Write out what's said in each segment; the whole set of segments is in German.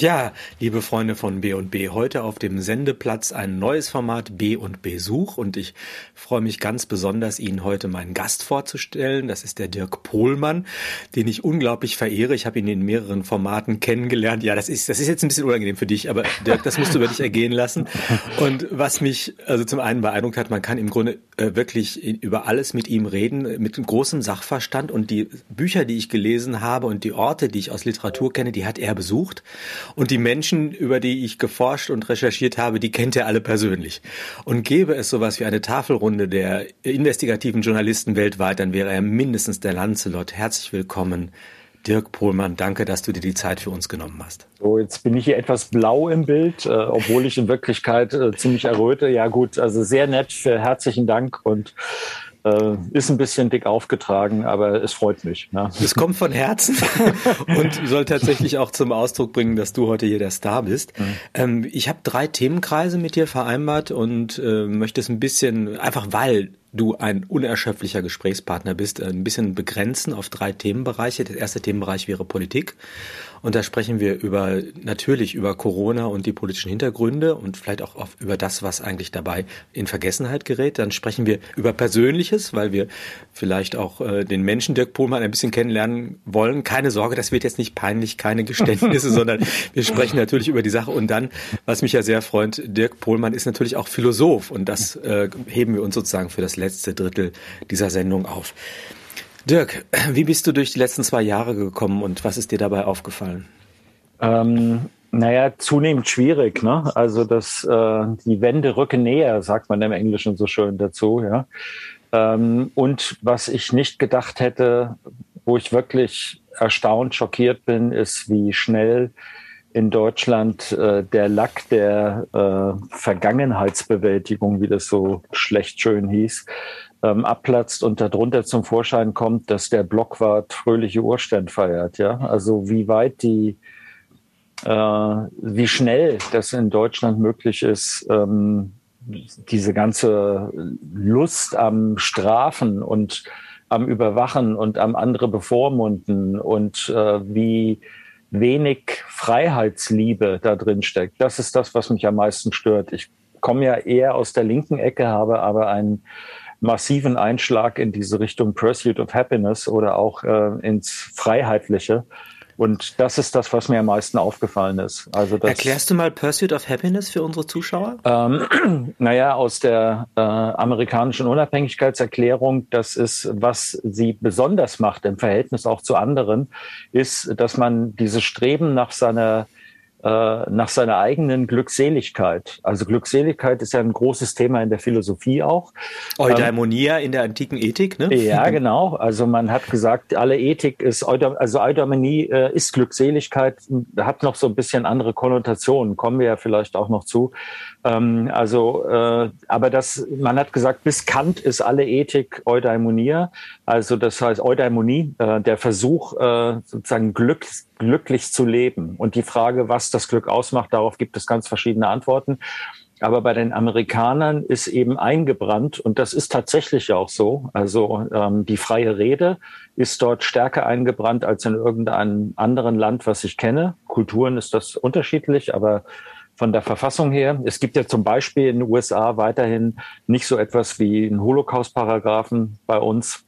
Ja, liebe Freunde von B&B, heute auf dem Sendeplatz ein neues Format B&B Such und ich freue mich ganz besonders, Ihnen heute meinen Gast vorzustellen. Das ist der Dirk Pohlmann, den ich unglaublich verehre. Ich habe ihn in mehreren Formaten kennengelernt. Ja, das ist, das ist jetzt ein bisschen unangenehm für dich, aber Dirk, das musst du über dich ergehen lassen. Und was mich also zum einen beeindruckt hat, man kann im Grunde äh, wirklich über alles mit ihm reden, mit großem Sachverstand und die Bücher, die ich gelesen habe und die Orte, die ich aus Literatur kenne, die hat er besucht. Und die Menschen, über die ich geforscht und recherchiert habe, die kennt er alle persönlich. Und gäbe es sowas wie eine Tafelrunde der investigativen Journalisten weltweit, dann wäre er mindestens der Lancelot. Herzlich willkommen. Dirk Pohlmann, danke, dass du dir die Zeit für uns genommen hast. So, jetzt bin ich hier etwas blau im Bild, äh, obwohl ich in Wirklichkeit äh, ziemlich erröte. Ja gut, also sehr nett, herzlichen Dank und äh, ist ein bisschen dick aufgetragen, aber es freut mich. Ne? Es kommt von Herzen und soll tatsächlich auch zum Ausdruck bringen, dass du heute hier der Star bist. Mhm. Ähm, ich habe drei Themenkreise mit dir vereinbart und äh, möchte es ein bisschen, einfach weil du ein unerschöpflicher Gesprächspartner bist, ein bisschen begrenzen auf drei Themenbereiche. Der erste Themenbereich wäre Politik. Und da sprechen wir über, natürlich über Corona und die politischen Hintergründe und vielleicht auch über das, was eigentlich dabei in Vergessenheit gerät. Dann sprechen wir über Persönliches, weil wir vielleicht auch äh, den Menschen Dirk Pohlmann ein bisschen kennenlernen wollen. Keine Sorge, das wird jetzt nicht peinlich, keine Geständnisse, sondern wir sprechen natürlich über die Sache. Und dann, was mich ja sehr freut, Dirk Pohlmann ist natürlich auch Philosoph und das äh, heben wir uns sozusagen für das letzte Drittel dieser Sendung auf. Dirk, wie bist du durch die letzten zwei Jahre gekommen und was ist dir dabei aufgefallen? Ähm, naja, zunehmend schwierig. Ne? Also das, äh, die Wände rücken näher, sagt man im Englischen so schön dazu. Ja. Ähm, und was ich nicht gedacht hätte, wo ich wirklich erstaunt, schockiert bin, ist, wie schnell in Deutschland äh, der Lack der äh, Vergangenheitsbewältigung, wie das so schlecht schön hieß, ähm, abplatzt und darunter zum Vorschein kommt, dass der Blockwart fröhliche Urständ feiert. Ja, also wie weit die, äh, wie schnell das in Deutschland möglich ist, ähm, diese ganze Lust am Strafen und am Überwachen und am andere bevormunden und äh, wie wenig Freiheitsliebe da drin steckt. Das ist das, was mich am meisten stört. Ich komme ja eher aus der linken Ecke, habe aber einen massiven Einschlag in diese Richtung Pursuit of Happiness oder auch äh, ins Freiheitliche. Und das ist das, was mir am meisten aufgefallen ist. Also das, Erklärst du mal Pursuit of Happiness für unsere Zuschauer? Ähm, naja, aus der äh, amerikanischen Unabhängigkeitserklärung, das ist, was sie besonders macht im Verhältnis auch zu anderen, ist, dass man dieses Streben nach seiner nach seiner eigenen Glückseligkeit. Also Glückseligkeit ist ja ein großes Thema in der Philosophie auch. Eudaimonia ähm, in der antiken Ethik, ne? Ja, genau. Also man hat gesagt, alle Ethik ist, also Eudaimonie äh, ist Glückseligkeit, hat noch so ein bisschen andere Konnotationen, kommen wir ja vielleicht auch noch zu. Ähm, also, äh, aber das, man hat gesagt, bis Kant ist alle Ethik Eudaimonia. Also das heißt Eudaimonie, äh, der Versuch, äh, sozusagen Glück, glücklich zu leben. Und die Frage, was das Glück ausmacht, darauf gibt es ganz verschiedene Antworten. Aber bei den Amerikanern ist eben eingebrannt, und das ist tatsächlich auch so, also ähm, die freie Rede ist dort stärker eingebrannt als in irgendeinem anderen Land, was ich kenne. Kulturen ist das unterschiedlich, aber von der Verfassung her. Es gibt ja zum Beispiel in den USA weiterhin nicht so etwas wie einen Holocaust-Paragraphen bei uns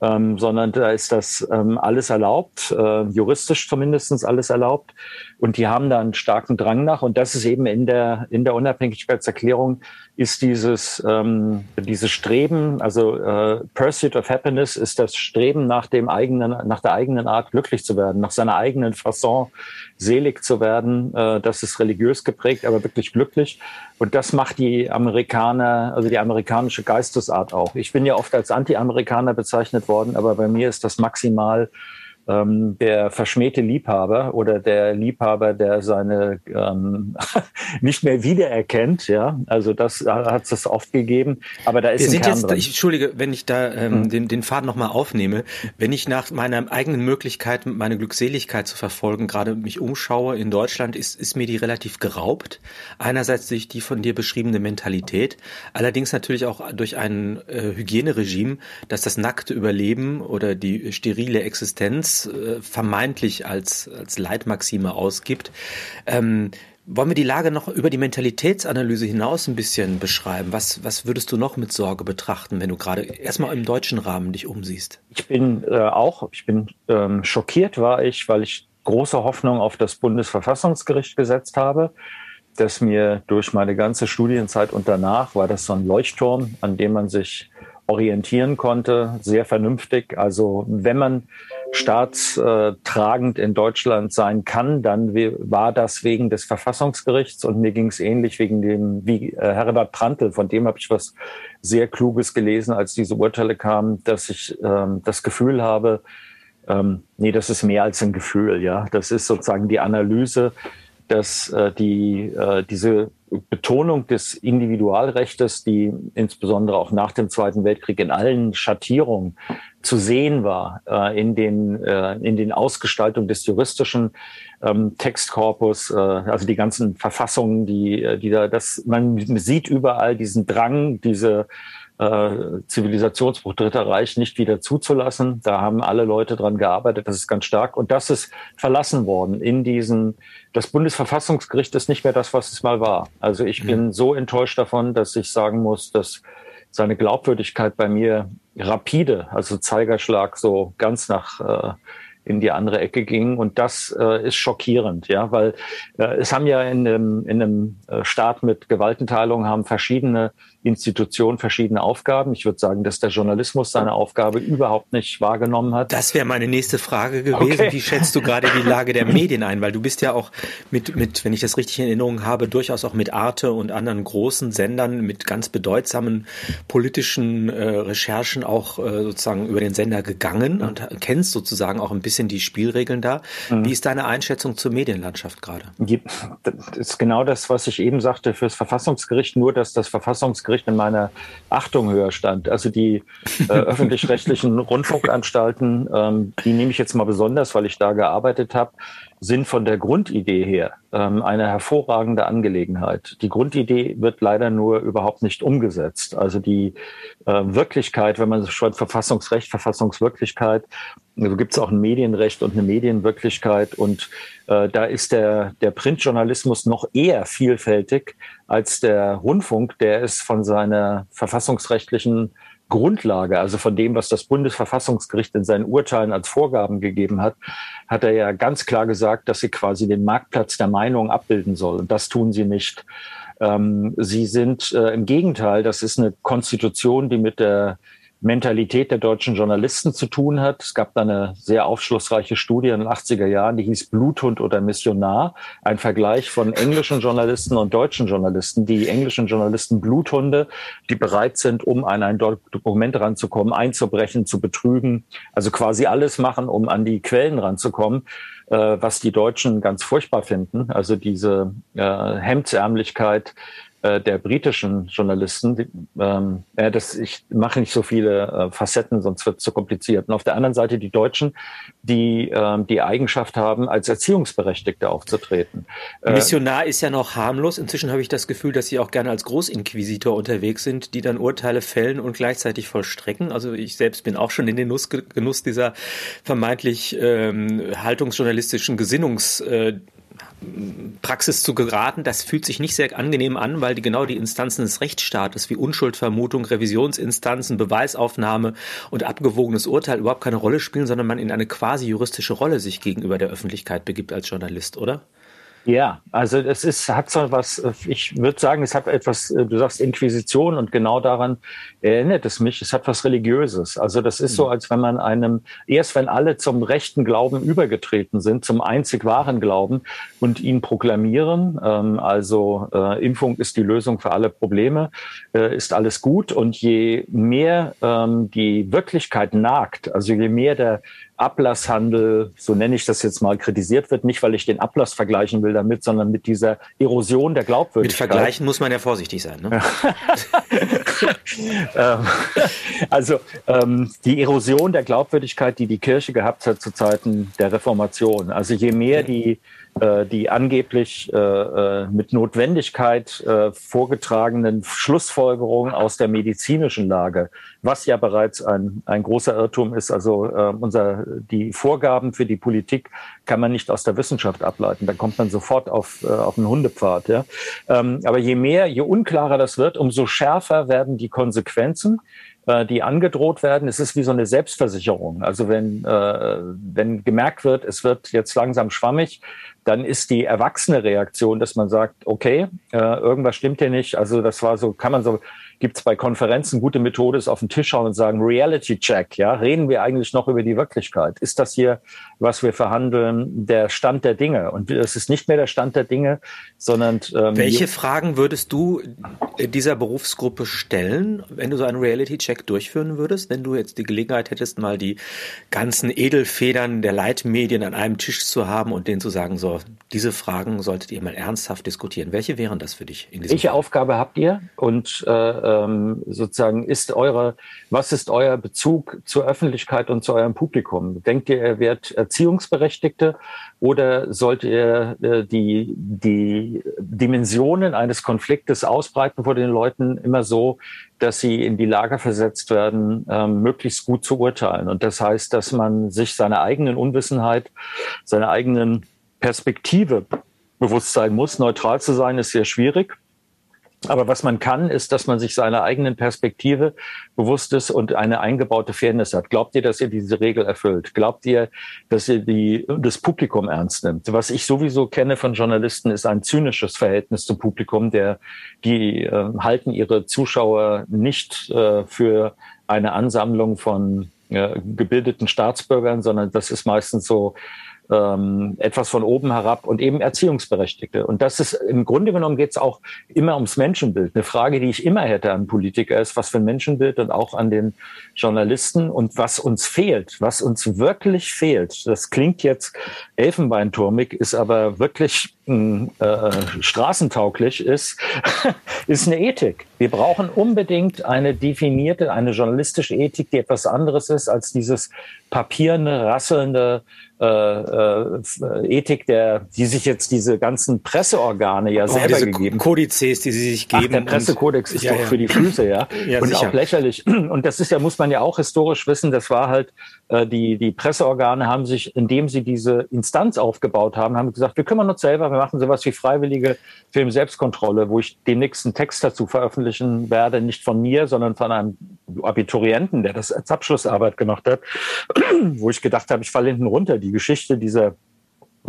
ähm, sondern da ist das ähm, alles erlaubt, äh, juristisch zumindestens alles erlaubt. Und die haben da einen starken Drang nach. Und das ist eben in der, in der Unabhängigkeitserklärung ist dieses, ähm, dieses Streben, also äh, Pursuit of Happiness ist das Streben nach dem eigenen, nach der eigenen Art glücklich zu werden, nach seiner eigenen Fasson selig zu werden. Äh, das ist religiös geprägt, aber wirklich glücklich. Und das macht die Amerikaner, also die amerikanische Geistesart auch. Ich bin ja oft als Anti-Amerikaner bezeichnet worden, aber bei mir ist das maximal ähm, der verschmähte Liebhaber oder der Liebhaber, der seine ähm, nicht mehr wiedererkennt. Ja, also das hat es oft gegeben. Aber da ist Wir ein sind Kern jetzt, drin. Ich, Entschuldige, wenn ich da ähm, mhm. den, den Faden nochmal aufnehme, wenn ich nach meiner eigenen Möglichkeit, meine Glückseligkeit zu verfolgen, gerade mich umschaue in Deutschland, ist, ist mir die relativ geraubt. Einerseits durch die von dir beschriebene Mentalität, allerdings natürlich auch durch ein äh, Hygieneregime, das das nackte Überleben oder die sterile Existenz das äh, vermeintlich als, als Leitmaxime ausgibt. Ähm, wollen wir die Lage noch über die Mentalitätsanalyse hinaus ein bisschen beschreiben? Was, was würdest du noch mit Sorge betrachten, wenn du gerade erstmal im deutschen Rahmen dich umsiehst? Ich bin äh, auch, ich bin ähm, schockiert war ich, weil ich große Hoffnung auf das Bundesverfassungsgericht gesetzt habe, das mir durch meine ganze Studienzeit und danach war das so ein Leuchtturm, an dem man sich orientieren konnte, sehr vernünftig. Also wenn man staatstragend in Deutschland sein kann, dann war das wegen des Verfassungsgerichts und mir ging es ähnlich wegen dem, wie äh, Herbert Prantl, von dem habe ich was sehr Kluges gelesen, als diese Urteile kamen, dass ich ähm, das Gefühl habe, ähm, nee, das ist mehr als ein Gefühl, ja. Das ist sozusagen die Analyse, dass äh, die, äh, diese Betonung des Individualrechts, die insbesondere auch nach dem Zweiten Weltkrieg in allen Schattierungen zu sehen war, äh, in, den, äh, in den Ausgestaltungen des juristischen ähm, Textkorpus, äh, also die ganzen Verfassungen, die, äh, die da, das, man sieht überall diesen Drang, diese äh, Zivilisationsbruch Dritter Reich nicht wieder zuzulassen. Da haben alle Leute dran gearbeitet. Das ist ganz stark. Und das ist verlassen worden in diesen, das Bundesverfassungsgericht ist nicht mehr das, was es mal war. Also ich mhm. bin so enttäuscht davon, dass ich sagen muss, dass seine Glaubwürdigkeit bei mir rapide, also Zeigerschlag so ganz nach äh, in die andere Ecke ging. Und das äh, ist schockierend, ja, weil äh, es haben ja in einem, in einem äh, Staat mit Gewaltenteilung haben verschiedene Institutionen verschiedene Aufgaben. Ich würde sagen, dass der Journalismus seine Aufgabe überhaupt nicht wahrgenommen hat. Das wäre meine nächste Frage gewesen. Okay. Wie schätzt du gerade die Lage der Medien ein? Weil du bist ja auch mit, mit, wenn ich das richtig in Erinnerung habe, durchaus auch mit Arte und anderen großen Sendern mit ganz bedeutsamen politischen äh, Recherchen auch äh, sozusagen über den Sender gegangen und kennst sozusagen auch ein bisschen die Spielregeln da. Mhm. Wie ist deine Einschätzung zur Medienlandschaft gerade? Das ist genau das, was ich eben sagte fürs Verfassungsgericht, nur dass das Verfassungsgericht Gericht in meiner Achtung höher stand. Also die äh, öffentlich-rechtlichen Rundfunkanstalten, ähm, die nehme ich jetzt mal besonders, weil ich da gearbeitet habe, sind von der Grundidee her ähm, eine hervorragende Angelegenheit. Die Grundidee wird leider nur überhaupt nicht umgesetzt. Also die äh, Wirklichkeit, wenn man schreibt Verfassungsrecht, Verfassungswirklichkeit, so gibt es auch ein Medienrecht und eine Medienwirklichkeit und äh, da ist der, der Printjournalismus noch eher vielfältig als der Rundfunk, der ist von seiner verfassungsrechtlichen Grundlage, also von dem, was das Bundesverfassungsgericht in seinen Urteilen als Vorgaben gegeben hat, hat er ja ganz klar gesagt, dass sie quasi den Marktplatz der Meinung abbilden soll. Und das tun sie nicht. Ähm, sie sind äh, im Gegenteil, das ist eine Konstitution, die mit der Mentalität der deutschen Journalisten zu tun hat. Es gab da eine sehr aufschlussreiche Studie in den 80er Jahren, die hieß Bluthund oder Missionar. Ein Vergleich von englischen Journalisten und deutschen Journalisten. Die englischen Journalisten Bluthunde, die bereit sind, um an ein Dokument ranzukommen, einzubrechen, zu betrügen. Also quasi alles machen, um an die Quellen ranzukommen äh, was die Deutschen ganz furchtbar finden. Also diese äh, Hemdsärmlichkeit, äh, der britischen Journalisten. Die, ähm, ja, das, ich mache nicht so viele äh, Facetten, sonst wird es zu kompliziert. Und auf der anderen Seite die Deutschen, die ähm, die Eigenschaft haben, als Erziehungsberechtigte aufzutreten. Äh, Missionar ist ja noch harmlos. Inzwischen habe ich das Gefühl, dass sie auch gerne als Großinquisitor unterwegs sind, die dann Urteile fällen und gleichzeitig vollstrecken. Also ich selbst bin auch schon in den Genuss dieser vermeintlich ähm, haltungsjournalistischen Gesinnungs äh, Praxis zu geraten, das fühlt sich nicht sehr angenehm an, weil die genau die Instanzen des Rechtsstaates wie Unschuldvermutung, Revisionsinstanzen, Beweisaufnahme und abgewogenes Urteil überhaupt keine Rolle spielen, sondern man in eine quasi juristische Rolle sich gegenüber der Öffentlichkeit begibt als Journalist, oder? Ja, also es ist, hat so was, ich würde sagen, es hat etwas, du sagst Inquisition und genau daran erinnert es mich, es hat was Religiöses. Also das ist so, mhm. als wenn man einem, erst wenn alle zum rechten Glauben übergetreten sind, zum einzig wahren Glauben und ihn proklamieren, ähm, also äh, Impfung ist die Lösung für alle Probleme, äh, ist alles gut und je mehr ähm, die Wirklichkeit nagt, also je mehr der Ablasshandel, so nenne ich das jetzt mal, kritisiert wird. Nicht, weil ich den Ablass vergleichen will damit, sondern mit dieser Erosion der Glaubwürdigkeit. Mit Vergleichen muss man ja vorsichtig sein. Ne? Ähm, also ähm, die Erosion der Glaubwürdigkeit, die die Kirche gehabt hat zu Zeiten der Reformation. Also je mehr die die angeblich äh, äh, mit Notwendigkeit äh, vorgetragenen Schlussfolgerungen aus der medizinischen Lage, was ja bereits ein, ein großer Irrtum ist. Also äh, unser die Vorgaben für die Politik kann man nicht aus der Wissenschaft ableiten. Da kommt man sofort auf, äh, auf einen Hundepfad. Ja? Ähm, aber je mehr, je unklarer das wird, umso schärfer werden die Konsequenzen äh, die angedroht werden. Es ist wie so eine Selbstversicherung. Also wenn, äh, wenn gemerkt wird, es wird jetzt langsam schwammig, dann ist die erwachsene Reaktion, dass man sagt, okay, äh, irgendwas stimmt hier nicht. Also das war so, kann man so gibt es bei Konferenzen gute Methode, ist auf den Tisch schauen und sagen, Reality Check, ja, reden wir eigentlich noch über die Wirklichkeit? Ist das hier, was wir verhandeln, der Stand der Dinge? Und es ist nicht mehr der Stand der Dinge, sondern ähm, welche Fragen würdest du dieser Berufsgruppe stellen, wenn du so einen Reality Check durchführen würdest, wenn du jetzt die Gelegenheit hättest, mal die ganzen Edelfedern der Leitmedien an einem Tisch zu haben und denen zu sagen, so, diese Fragen solltet ihr mal ernsthaft diskutieren. Welche wären das für dich? In Welche Fall? Aufgabe habt ihr? Und äh, ähm, sozusagen ist eure, was ist euer Bezug zur Öffentlichkeit und zu eurem Publikum? Denkt ihr, ihr werdet Erziehungsberechtigte oder sollt ihr äh, die, die Dimensionen eines Konfliktes ausbreiten vor den Leuten immer so, dass sie in die Lage versetzt werden, ähm, möglichst gut zu urteilen? Und das heißt, dass man sich seiner eigenen Unwissenheit, seiner eigenen Perspektive bewusst sein muss. Neutral zu sein ist sehr schwierig. Aber was man kann, ist, dass man sich seiner eigenen Perspektive bewusst ist und eine eingebaute Fairness hat. Glaubt ihr, dass ihr diese Regel erfüllt? Glaubt ihr, dass ihr die, das Publikum ernst nimmt? Was ich sowieso kenne von Journalisten, ist ein zynisches Verhältnis zum Publikum, der, die äh, halten ihre Zuschauer nicht äh, für eine Ansammlung von äh, gebildeten Staatsbürgern, sondern das ist meistens so ähm, etwas von oben herab und eben Erziehungsberechtigte. Und das ist im Grunde genommen geht es auch immer ums Menschenbild. Eine Frage, die ich immer hätte an Politiker ist, was für ein Menschenbild und auch an den Journalisten und was uns fehlt, was uns wirklich fehlt. Das klingt jetzt elfenbeinturmig, ist aber wirklich äh, straßentauglich ist, ist eine Ethik. Wir brauchen unbedingt eine definierte, eine journalistische Ethik, die etwas anderes ist als dieses papierende, rasselnde äh, äh, Ethik, der, die sich jetzt diese ganzen Presseorgane ja oh, selber gegeben. Kodizes, die sie sich geben. Ach, der Pressekodex ist ja, doch ja. für die Füße, ja. ja und sicher. auch lächerlich. Und das ist ja, muss man ja auch historisch wissen, das war halt, die, die Presseorgane haben sich, indem sie diese Instanz aufgebaut haben, haben gesagt, wir kümmern uns selber, wir machen sowas wie freiwillige Film-Selbstkontrolle, wo ich den nächsten Text dazu veröffentlichen werde, nicht von mir, sondern von einem Abiturienten, der das als Abschlussarbeit gemacht hat, wo ich gedacht habe, ich falle hinten runter. Die Geschichte dieser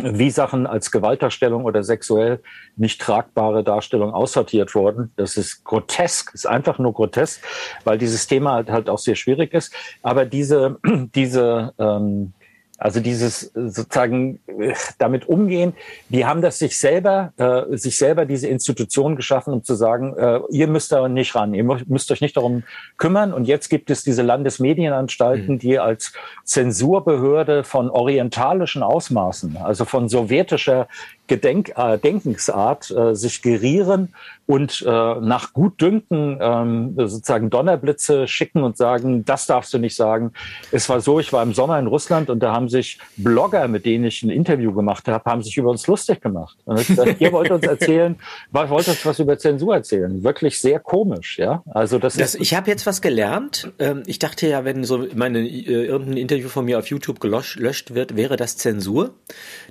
wie Sachen als Gewaltdarstellung oder sexuell nicht tragbare Darstellung aussortiert wurden. Das ist grotesk, ist einfach nur grotesk, weil dieses Thema halt, halt auch sehr schwierig ist. Aber diese, diese ähm, also dieses äh, sozusagen äh, damit umgehen, die haben das sich selber, äh, sich selber diese Institution geschaffen, um zu sagen, äh, ihr müsst da nicht ran, ihr müsst euch nicht darum kümmern. Und jetzt gibt es diese Landesmedienanstalten, mhm. die als Zensurbehörde von orientalischen Ausmaßen, also von sowjetischer Gedenk, äh, Denkensart äh, sich gerieren und äh, nach Gutdünken ähm, sozusagen Donnerblitze schicken und sagen, das darfst du nicht sagen. Es war so, ich war im Sommer in Russland und da haben sich Blogger, mit denen ich ein Interview gemacht habe, haben sich über uns lustig gemacht. Und ich gesagt, ihr wollt uns erzählen, wollt uns was über Zensur erzählen. Wirklich sehr komisch, ja. Also das, das ist. Ich habe jetzt was gelernt. Ähm, ich dachte ja, wenn so meine äh, irgendein Interview von mir auf YouTube gelöscht wird, wäre das Zensur.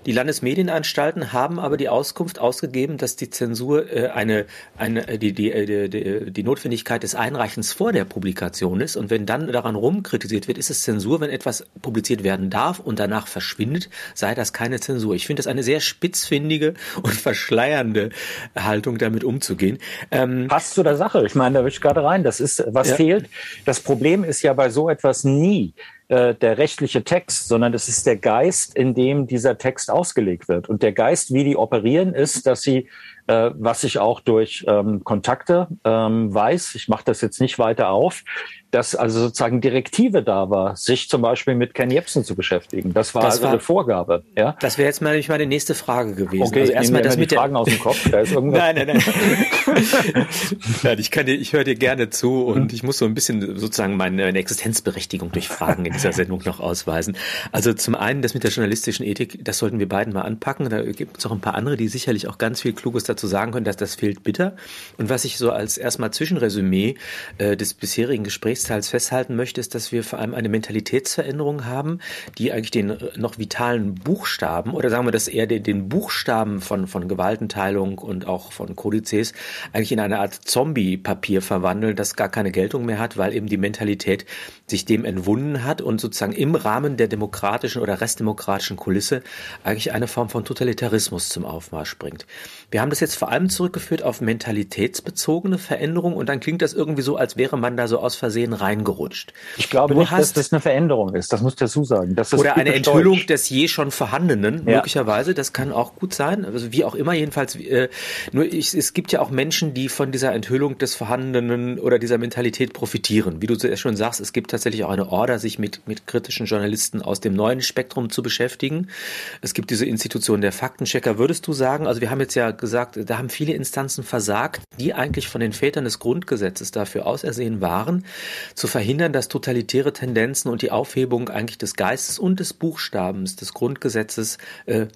Die Landesmedienanstalten haben aber die Auskunft ausgegeben, dass die Zensur äh, eine, eine äh, die, die, äh, die, die Notwendigkeit des Einreichens vor der Publikation ist. Und wenn dann daran rumkritisiert wird, ist es Zensur, wenn etwas publiziert werden darf und danach verschwindet, sei das keine Zensur. Ich finde das eine sehr spitzfindige und verschleiernde Haltung, damit umzugehen. Ähm, Passt zu der Sache. Ich meine, da will ich gerade rein. Das ist, was ja. fehlt. Das Problem ist ja bei so etwas nie, äh, der rechtliche Text, sondern es ist der Geist, in dem dieser Text ausgelegt wird. Und der Geist, wie die operieren, ist, dass sie äh, was ich auch durch ähm, Kontakte ähm, weiß, ich mache das jetzt nicht weiter auf, dass also sozusagen Direktive da war, sich zum Beispiel mit Ken Jebsen zu beschäftigen. Das war das also war, eine Vorgabe. Ja? Das wäre jetzt mal meine nächste Frage gewesen. Okay, also erstmal das mit die Fragen aus dem Kopf. Nein, nein, nein. nein ich kann dir, ich höre dir gerne zu und ich muss so ein bisschen sozusagen meine, meine Existenzberechtigung durch Fragen in dieser Sendung noch ausweisen. Also zum einen das mit der journalistischen Ethik, das sollten wir beiden mal anpacken. Da gibt es auch ein paar andere, die sicherlich auch ganz viel Kluges dazu dazu sagen können, dass das fehlt bitter. Und was ich so als erstmal Zwischenresümee äh, des bisherigen Gesprächsteils festhalten möchte, ist, dass wir vor allem eine Mentalitätsveränderung haben, die eigentlich den äh, noch vitalen Buchstaben oder sagen wir das eher den, den Buchstaben von, von Gewaltenteilung und auch von Kodizes eigentlich in eine Art Zombie-Papier verwandeln, das gar keine Geltung mehr hat, weil eben die Mentalität sich dem entwunden hat und sozusagen im Rahmen der demokratischen oder restdemokratischen Kulisse eigentlich eine Form von Totalitarismus zum Aufmarsch bringt. Wir haben das jetzt vor allem zurückgeführt auf mentalitätsbezogene Veränderungen und dann klingt das irgendwie so, als wäre man da so aus Versehen reingerutscht. Ich glaube du nicht, hast, dass das eine Veränderung ist, das muss du dazu sagen. Das oder eine Enthüllung Deutsch. des je schon Vorhandenen, ja. möglicherweise, das kann auch gut sein, also wie auch immer jedenfalls. Äh, nur ich, es gibt ja auch Menschen, die von dieser Enthüllung des Vorhandenen oder dieser Mentalität profitieren. Wie du schon sagst, es gibt tatsächlich auch eine Order, sich mit, mit kritischen Journalisten aus dem neuen Spektrum zu beschäftigen. Es gibt diese Institution der Faktenchecker. Würdest du sagen, also wir haben jetzt ja gesagt, da haben viele Instanzen versagt, die eigentlich von den Vätern des Grundgesetzes dafür ausersehen waren, zu verhindern, dass totalitäre Tendenzen und die Aufhebung eigentlich des Geistes und des Buchstabens des Grundgesetzes äh,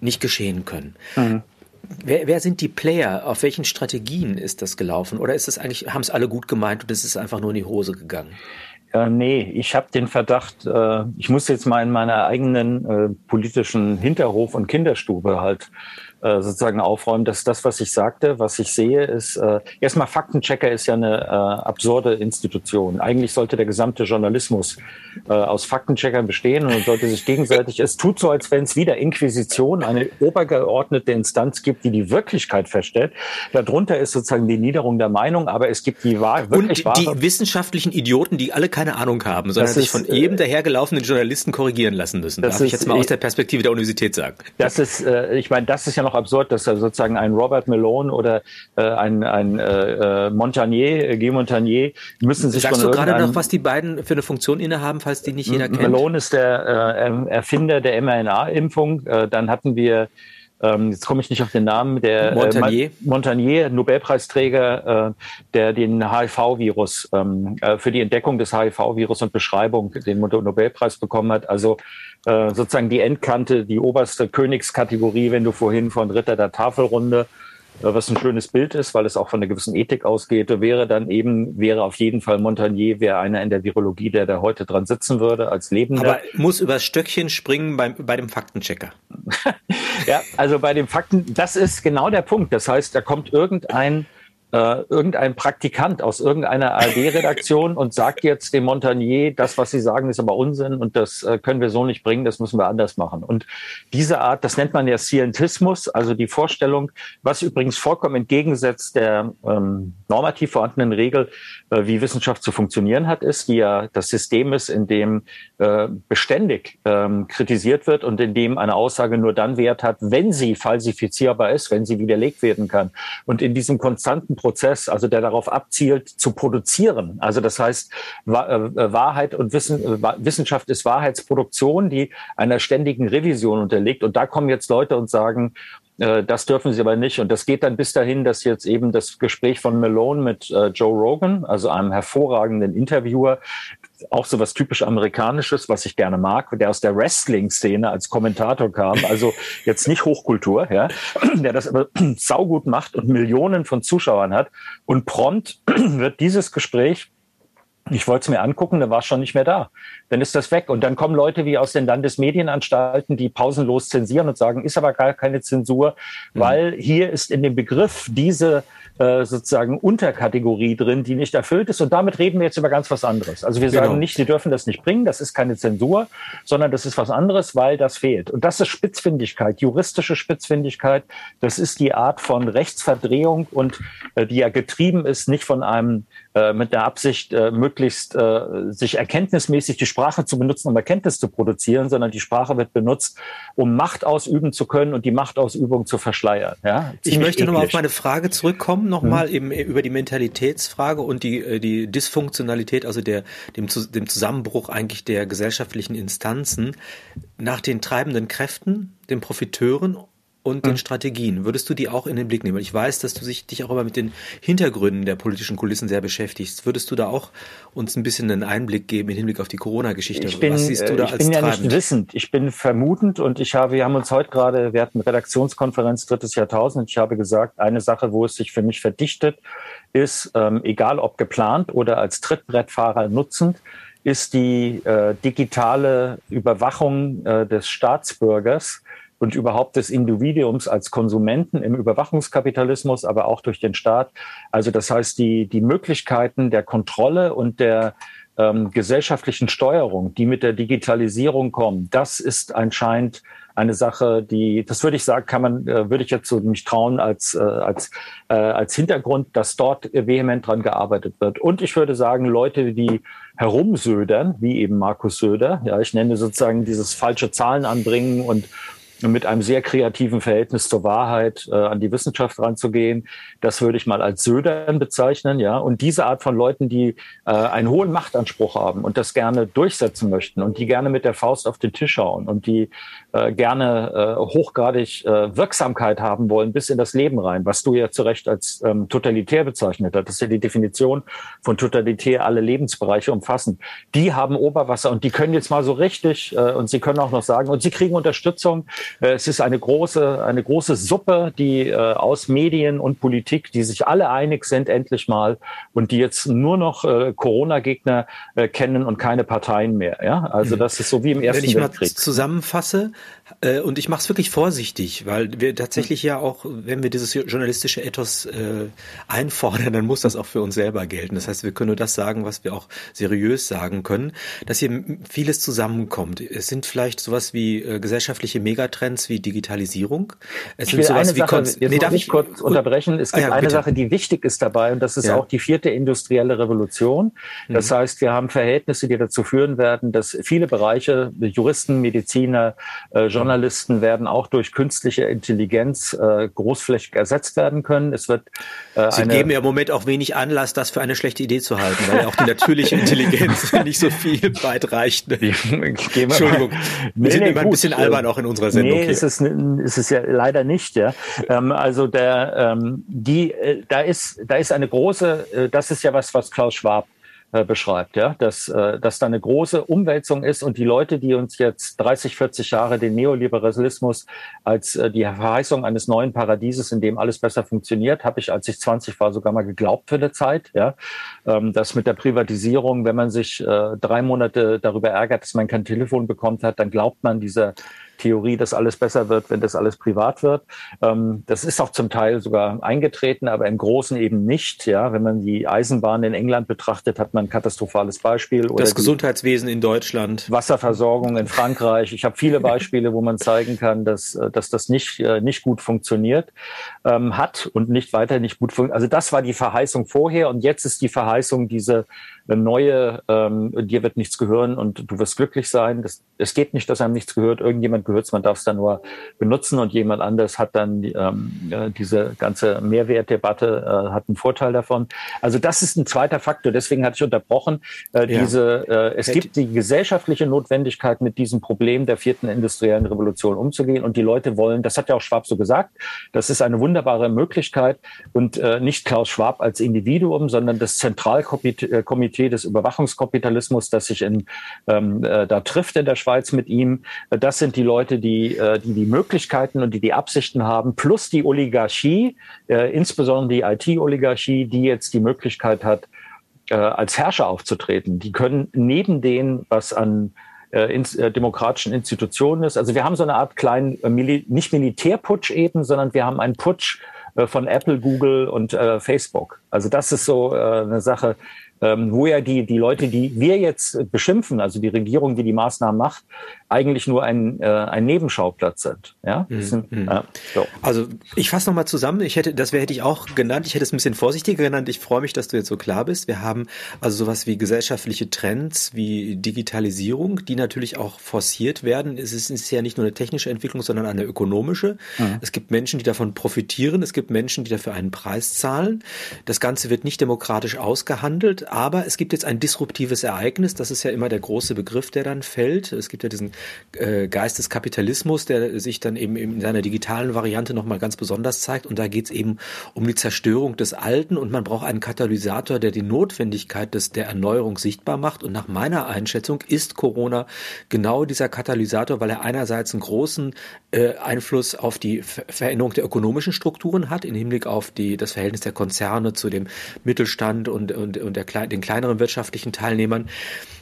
nicht geschehen können. Mhm. Wer, wer sind die Player? Auf welchen Strategien ist das gelaufen? Oder ist es eigentlich, haben es alle gut gemeint und es ist einfach nur in die Hose gegangen? Äh, nee, ich habe den Verdacht, äh, ich muss jetzt mal in meiner eigenen äh, politischen Hinterhof- und Kinderstube halt äh, sozusagen aufräumen, dass das, was ich sagte, was ich sehe, ist äh, erstmal Faktenchecker ist ja eine äh, absurde Institution. Eigentlich sollte der gesamte Journalismus äh, aus Faktencheckern bestehen und sollte sich gegenseitig. es tut so, als wenn es wieder Inquisition, eine obergeordnete Instanz gibt, die die Wirklichkeit feststellt. Darunter ist sozusagen die Niederung der Meinung, aber es gibt die wahr, wirklich und die wahre, wissenschaftlichen Idioten, die alle keine Ahnung haben, sondern sich von äh, eben dahergelaufenen Journalisten korrigieren lassen müssen. Das Darf ist, ich jetzt mal aus der Perspektive der Universität sagen. Das ist, äh, ich meine, das ist ja noch absurd, dass er sozusagen ein Robert Malone oder äh, ein, ein äh, Montagnier, äh, Guy Montagnier, müssen sich Sagst du gerade noch, was die beiden für eine Funktion innehaben, falls die nicht jeder kennt? Malone ist der äh, Erfinder der mRNA-Impfung. Äh, dann hatten wir ähm, jetzt komme ich nicht auf den Namen, der Montagnier, äh, Montagnier Nobelpreisträger, äh, der den HIV-Virus ähm, äh, für die Entdeckung des HIV-Virus und Beschreibung den Nobelpreis bekommen hat. Also äh, sozusagen die Endkante, die oberste Königskategorie, wenn du vorhin von Ritter der Tafelrunde äh, was ein schönes Bild ist, weil es auch von einer gewissen Ethik ausgeht, wäre dann eben, wäre auf jeden Fall Montagnier, wäre einer in der Virologie, der da heute dran sitzen würde, als Lebender. Aber muss übers Stöckchen springen beim, bei dem Faktenchecker. ja, also bei dem Fakten, das ist genau der Punkt. Das heißt, da kommt irgendein äh, irgendein Praktikant aus irgendeiner ARD-Redaktion und sagt jetzt dem Montagnier, das, was Sie sagen, ist aber Unsinn und das äh, können wir so nicht bringen, das müssen wir anders machen. Und diese Art, das nennt man ja Scientismus, also die Vorstellung, was übrigens vollkommen entgegensetzt der ähm, normativ vorhandenen Regel, äh, wie Wissenschaft zu funktionieren hat, ist, die ja das System ist, in dem äh, beständig ähm, kritisiert wird und in dem eine Aussage nur dann Wert hat, wenn sie falsifizierbar ist, wenn sie widerlegt werden kann. Und in diesem konstanten Prozess, also der darauf abzielt, zu produzieren, also das heißt, äh, Wahrheit und Wissen, Wissenschaft ist Wahrheitsproduktion, die einer ständigen Revision unterliegt. Und da kommen jetzt Leute und sagen, äh, das dürfen sie aber nicht. Und das geht dann bis dahin, dass jetzt eben das Gespräch von Malone mit äh, Joe Rogan, also einem hervorragenden Interviewer, auch so was typisch amerikanisches, was ich gerne mag, der aus der Wrestling-Szene als Kommentator kam, also jetzt nicht Hochkultur, ja, der das aber saugut macht und Millionen von Zuschauern hat. Und prompt wird dieses Gespräch ich wollte es mir angucken, da war es schon nicht mehr da. Dann ist das weg. Und dann kommen Leute wie aus den Landesmedienanstalten, die pausenlos zensieren und sagen, ist aber gar keine Zensur, mhm. weil hier ist in dem Begriff diese äh, sozusagen Unterkategorie drin, die nicht erfüllt ist. Und damit reden wir jetzt über ganz was anderes. Also wir sagen genau. nicht, sie dürfen das nicht bringen, das ist keine Zensur, sondern das ist was anderes, weil das fehlt. Und das ist Spitzfindigkeit, juristische Spitzfindigkeit. Das ist die Art von Rechtsverdrehung und äh, die ja getrieben ist, nicht von einem äh, mit der Absicht, äh, möglichst äh, sich erkenntnismäßig die Sprache zu benutzen, um Erkenntnis zu produzieren, sondern die Sprache wird benutzt, um Macht ausüben zu können und die Machtausübung zu verschleiern. Ja? ich möchte nochmal auf meine Frage zurückkommen, nochmal hm. eben über die Mentalitätsfrage und die, äh, die Dysfunktionalität, also der, dem, dem Zusammenbruch eigentlich der gesellschaftlichen Instanzen nach den treibenden Kräften, den Profiteuren und den hm. Strategien. Würdest du die auch in den Blick nehmen? Ich weiß, dass du dich auch immer mit den Hintergründen der politischen Kulissen sehr beschäftigst. Würdest du da auch uns ein bisschen einen Einblick geben im Hinblick auf die Corona-Geschichte? Ich bin, Was siehst du da ich bin ja nicht wissend. Ich bin vermutend und ich habe, wir haben uns heute gerade, wir hatten Redaktionskonferenz drittes Jahrtausend. Ich habe gesagt, eine Sache, wo es sich für mich verdichtet, ist, ähm, egal ob geplant oder als Trittbrettfahrer nutzend, ist die äh, digitale Überwachung äh, des Staatsbürgers und überhaupt des Individuums als Konsumenten im Überwachungskapitalismus, aber auch durch den Staat. Also das heißt, die, die Möglichkeiten der Kontrolle und der ähm, gesellschaftlichen Steuerung, die mit der Digitalisierung kommen, das ist anscheinend eine Sache, die, das würde ich sagen, kann man, äh, würde ich jetzt so mich trauen als, äh, als, äh, als Hintergrund, dass dort vehement dran gearbeitet wird. Und ich würde sagen, Leute, die herumsödern, wie eben Markus Söder, ja, ich nenne sozusagen dieses falsche Zahlen anbringen und mit einem sehr kreativen Verhältnis zur Wahrheit äh, an die Wissenschaft ranzugehen. Das würde ich mal als Södern bezeichnen, ja. Und diese Art von Leuten, die äh, einen hohen Machtanspruch haben und das gerne durchsetzen möchten und die gerne mit der Faust auf den Tisch hauen und die äh, gerne äh, hochgradig äh, Wirksamkeit haben wollen bis in das Leben rein, was du ja zu Recht als ähm, totalitär bezeichnet hast. Das ist ja die Definition von totalitär, alle Lebensbereiche umfassen. Die haben Oberwasser und die können jetzt mal so richtig äh, und sie können auch noch sagen, und sie kriegen Unterstützung es ist eine große, eine große Suppe, die äh, aus Medien und Politik, die sich alle einig sind, endlich mal, und die jetzt nur noch äh, Corona-Gegner kennen und keine Parteien mehr. Ja, also mhm. das ist so wie im Ersten Weltkrieg. Wenn ich mal zusammenfasse, äh, und ich mache es wirklich vorsichtig, weil wir tatsächlich ja auch, wenn wir dieses journalistische Ethos äh, einfordern, dann muss das auch für uns selber gelten. Das heißt, wir können nur das sagen, was wir auch seriös sagen können, dass hier vieles zusammenkommt. Es sind vielleicht sowas wie äh, gesellschaftliche Megatrends wie Digitalisierung. Es ich sind sowas wie Sache, jetzt nee, darf ich kurz unterbrechen. Es gibt ah, ja, eine. Sache, die wichtig ist dabei, und das ist ja. auch die vierte industrielle Revolution. Das mhm. heißt, wir haben Verhältnisse, die dazu führen werden, dass viele Bereiche, Juristen, Mediziner, äh, Journalisten werden auch durch künstliche Intelligenz äh, großflächig ersetzt werden können. Es wird äh, Sie geben ja im Moment auch wenig Anlass, das für eine schlechte Idee zu halten, weil ja auch die natürliche Intelligenz nicht so viel weit reicht. Entschuldigung, wir nee, sind nee, immer gut. ein bisschen albern auch in unserer Sendung. Nee, hier. ist es, ist es ja leider nicht. Ja, ähm, also der ähm, die äh, da ist da ist eine große. Äh, das ist ja was, was Klaus Schwab äh, beschreibt, ja, dass, äh, dass da eine große Umwälzung ist und die Leute, die uns jetzt 30, 40 Jahre den Neoliberalismus als äh, die Verheißung eines neuen Paradieses, in dem alles besser funktioniert, habe ich, als ich 20 war, sogar mal geglaubt für eine Zeit, ja, ähm, dass mit der Privatisierung, wenn man sich äh, drei Monate darüber ärgert, dass man kein Telefon bekommt hat, dann glaubt man dieser Theorie, dass alles besser wird, wenn das alles privat wird. Ähm, das ist auch zum Teil sogar eingetreten, aber im Großen eben nicht. Ja, wenn man die Eisenbahn in England betrachtet, hat man ein katastrophales Beispiel. Oder das Gesundheitswesen in Deutschland. Wasserversorgung in Frankreich. Ich habe viele Beispiele, wo man zeigen kann, dass, äh, dass das nicht, äh, nicht gut funktioniert ähm, hat und nicht weiter nicht gut funktioniert. Also das war die Verheißung vorher und jetzt ist die Verheißung diese neue, ähm, dir wird nichts gehören und du wirst glücklich sein. Das, es geht nicht, dass einem nichts gehört. Irgendjemand gehört es, man darf es dann nur benutzen und jemand anders hat dann ähm, diese ganze Mehrwertdebatte, äh, hat einen Vorteil davon. Also das ist ein zweiter Faktor. Deswegen hatte ich unterbrochen. Äh, ja. diese, äh, es gibt die gesellschaftliche Notwendigkeit, mit diesem Problem der vierten industriellen Revolution umzugehen. Und die Leute wollen, das hat ja auch Schwab so gesagt, das ist eine wunderbare Möglichkeit und äh, nicht Klaus Schwab als Individuum, sondern das Zentralkomitee Komitee des Überwachungskapitalismus, das sich in, ähm, äh, da trifft in der Schweiz mit ihm. Äh, das sind die Leute, die, äh, die die Möglichkeiten und die die Absichten haben, plus die Oligarchie, äh, insbesondere die IT-Oligarchie, die jetzt die Möglichkeit hat, äh, als Herrscher aufzutreten. Die können neben dem, was an in, äh, demokratischen Institutionen ist. Also wir haben so eine Art kleinen, äh, Mil nicht Militärputsch eben, sondern wir haben einen Putsch von Apple, Google und Facebook. Also das ist so eine Sache, ähm, wo ja die, die Leute, die wir jetzt beschimpfen, also die Regierung, die die Maßnahmen macht, eigentlich nur ein, äh, ein Nebenschauplatz sind. Ja? Mhm. Sind, mhm. äh, so. Also ich fasse nochmal zusammen, ich hätte, das wäre hätte ich auch genannt, ich hätte es ein bisschen vorsichtiger genannt, ich freue mich, dass du jetzt so klar bist. Wir haben also sowas wie gesellschaftliche Trends, wie Digitalisierung, die natürlich auch forciert werden. Es ist, ist ja nicht nur eine technische Entwicklung, sondern eine ökonomische. Mhm. Es gibt Menschen, die davon profitieren, es gibt Menschen, die dafür einen Preis zahlen. Das Ganze wird nicht demokratisch ausgehandelt, aber es gibt jetzt ein disruptives Ereignis, das ist ja immer der große Begriff, der dann fällt. Es gibt ja diesen äh, Geist des Kapitalismus, der sich dann eben in seiner digitalen Variante nochmal ganz besonders zeigt. Und da geht es eben um die Zerstörung des Alten und man braucht einen Katalysator, der die Notwendigkeit des, der Erneuerung sichtbar macht. Und nach meiner Einschätzung ist Corona genau dieser Katalysator, weil er einerseits einen großen äh, Einfluss auf die Ver Veränderung der ökonomischen Strukturen hat, im Hinblick auf die, das Verhältnis der Konzerne zu dem Mittelstand und, und, und der, den kleineren wirtschaftlichen Teilnehmern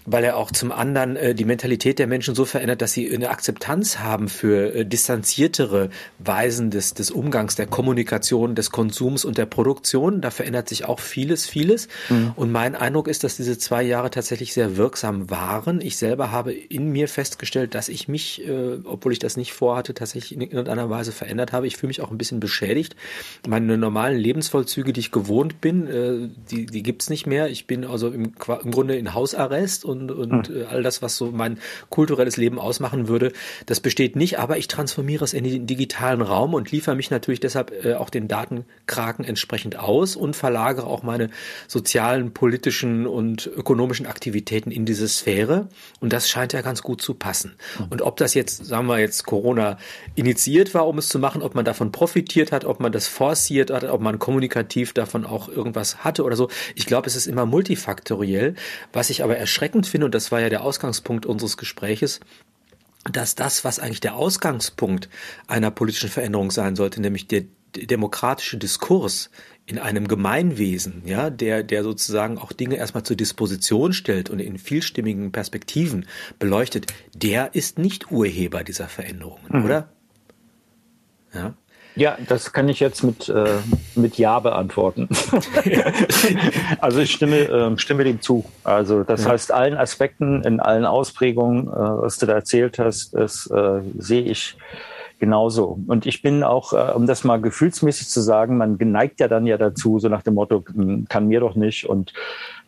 weil er auch zum anderen äh, die Mentalität der Menschen so verändert, dass sie eine Akzeptanz haben für äh, distanziertere Weisen des, des Umgangs, der Kommunikation, des Konsums und der Produktion. Da verändert sich auch vieles, vieles. Mhm. Und mein Eindruck ist, dass diese zwei Jahre tatsächlich sehr wirksam waren. Ich selber habe in mir festgestellt, dass ich mich, äh, obwohl ich das nicht vorhatte, tatsächlich in irgendeiner Weise verändert habe. Ich fühle mich auch ein bisschen beschädigt. Meine normalen Lebensvollzüge, die ich gewohnt bin, äh, die, die gibt's nicht mehr. Ich bin also im, im Grunde in Hausarrest und, und hm. all das, was so mein kulturelles Leben ausmachen würde, das besteht nicht, aber ich transformiere es in den digitalen Raum und liefere mich natürlich deshalb äh, auch den Datenkraken entsprechend aus und verlagere auch meine sozialen, politischen und ökonomischen Aktivitäten in diese Sphäre. Und das scheint ja ganz gut zu passen. Hm. Und ob das jetzt, sagen wir jetzt, Corona initiiert war, um es zu machen, ob man davon profitiert hat, ob man das forciert hat, ob man kommunikativ davon auch irgendwas hatte oder so. Ich glaube, es ist immer multifaktoriell. Was ich aber erschreckend finde, und das war ja der Ausgangspunkt unseres Gespräches, dass das, was eigentlich der Ausgangspunkt einer politischen Veränderung sein sollte, nämlich der demokratische Diskurs in einem Gemeinwesen, ja, der, der sozusagen auch Dinge erstmal zur Disposition stellt und in vielstimmigen Perspektiven beleuchtet, der ist nicht Urheber dieser Veränderungen, mhm. oder? Ja. Ja, das kann ich jetzt mit, äh, mit Ja beantworten. also ich stimme, äh, stimme dem zu. Also das ja. heißt, allen Aspekten, in allen Ausprägungen, äh, was du da erzählt hast, das äh, sehe ich genauso. Und ich bin auch, äh, um das mal gefühlsmäßig zu sagen, man geneigt ja dann ja dazu, so nach dem Motto, hm, kann mir doch nicht und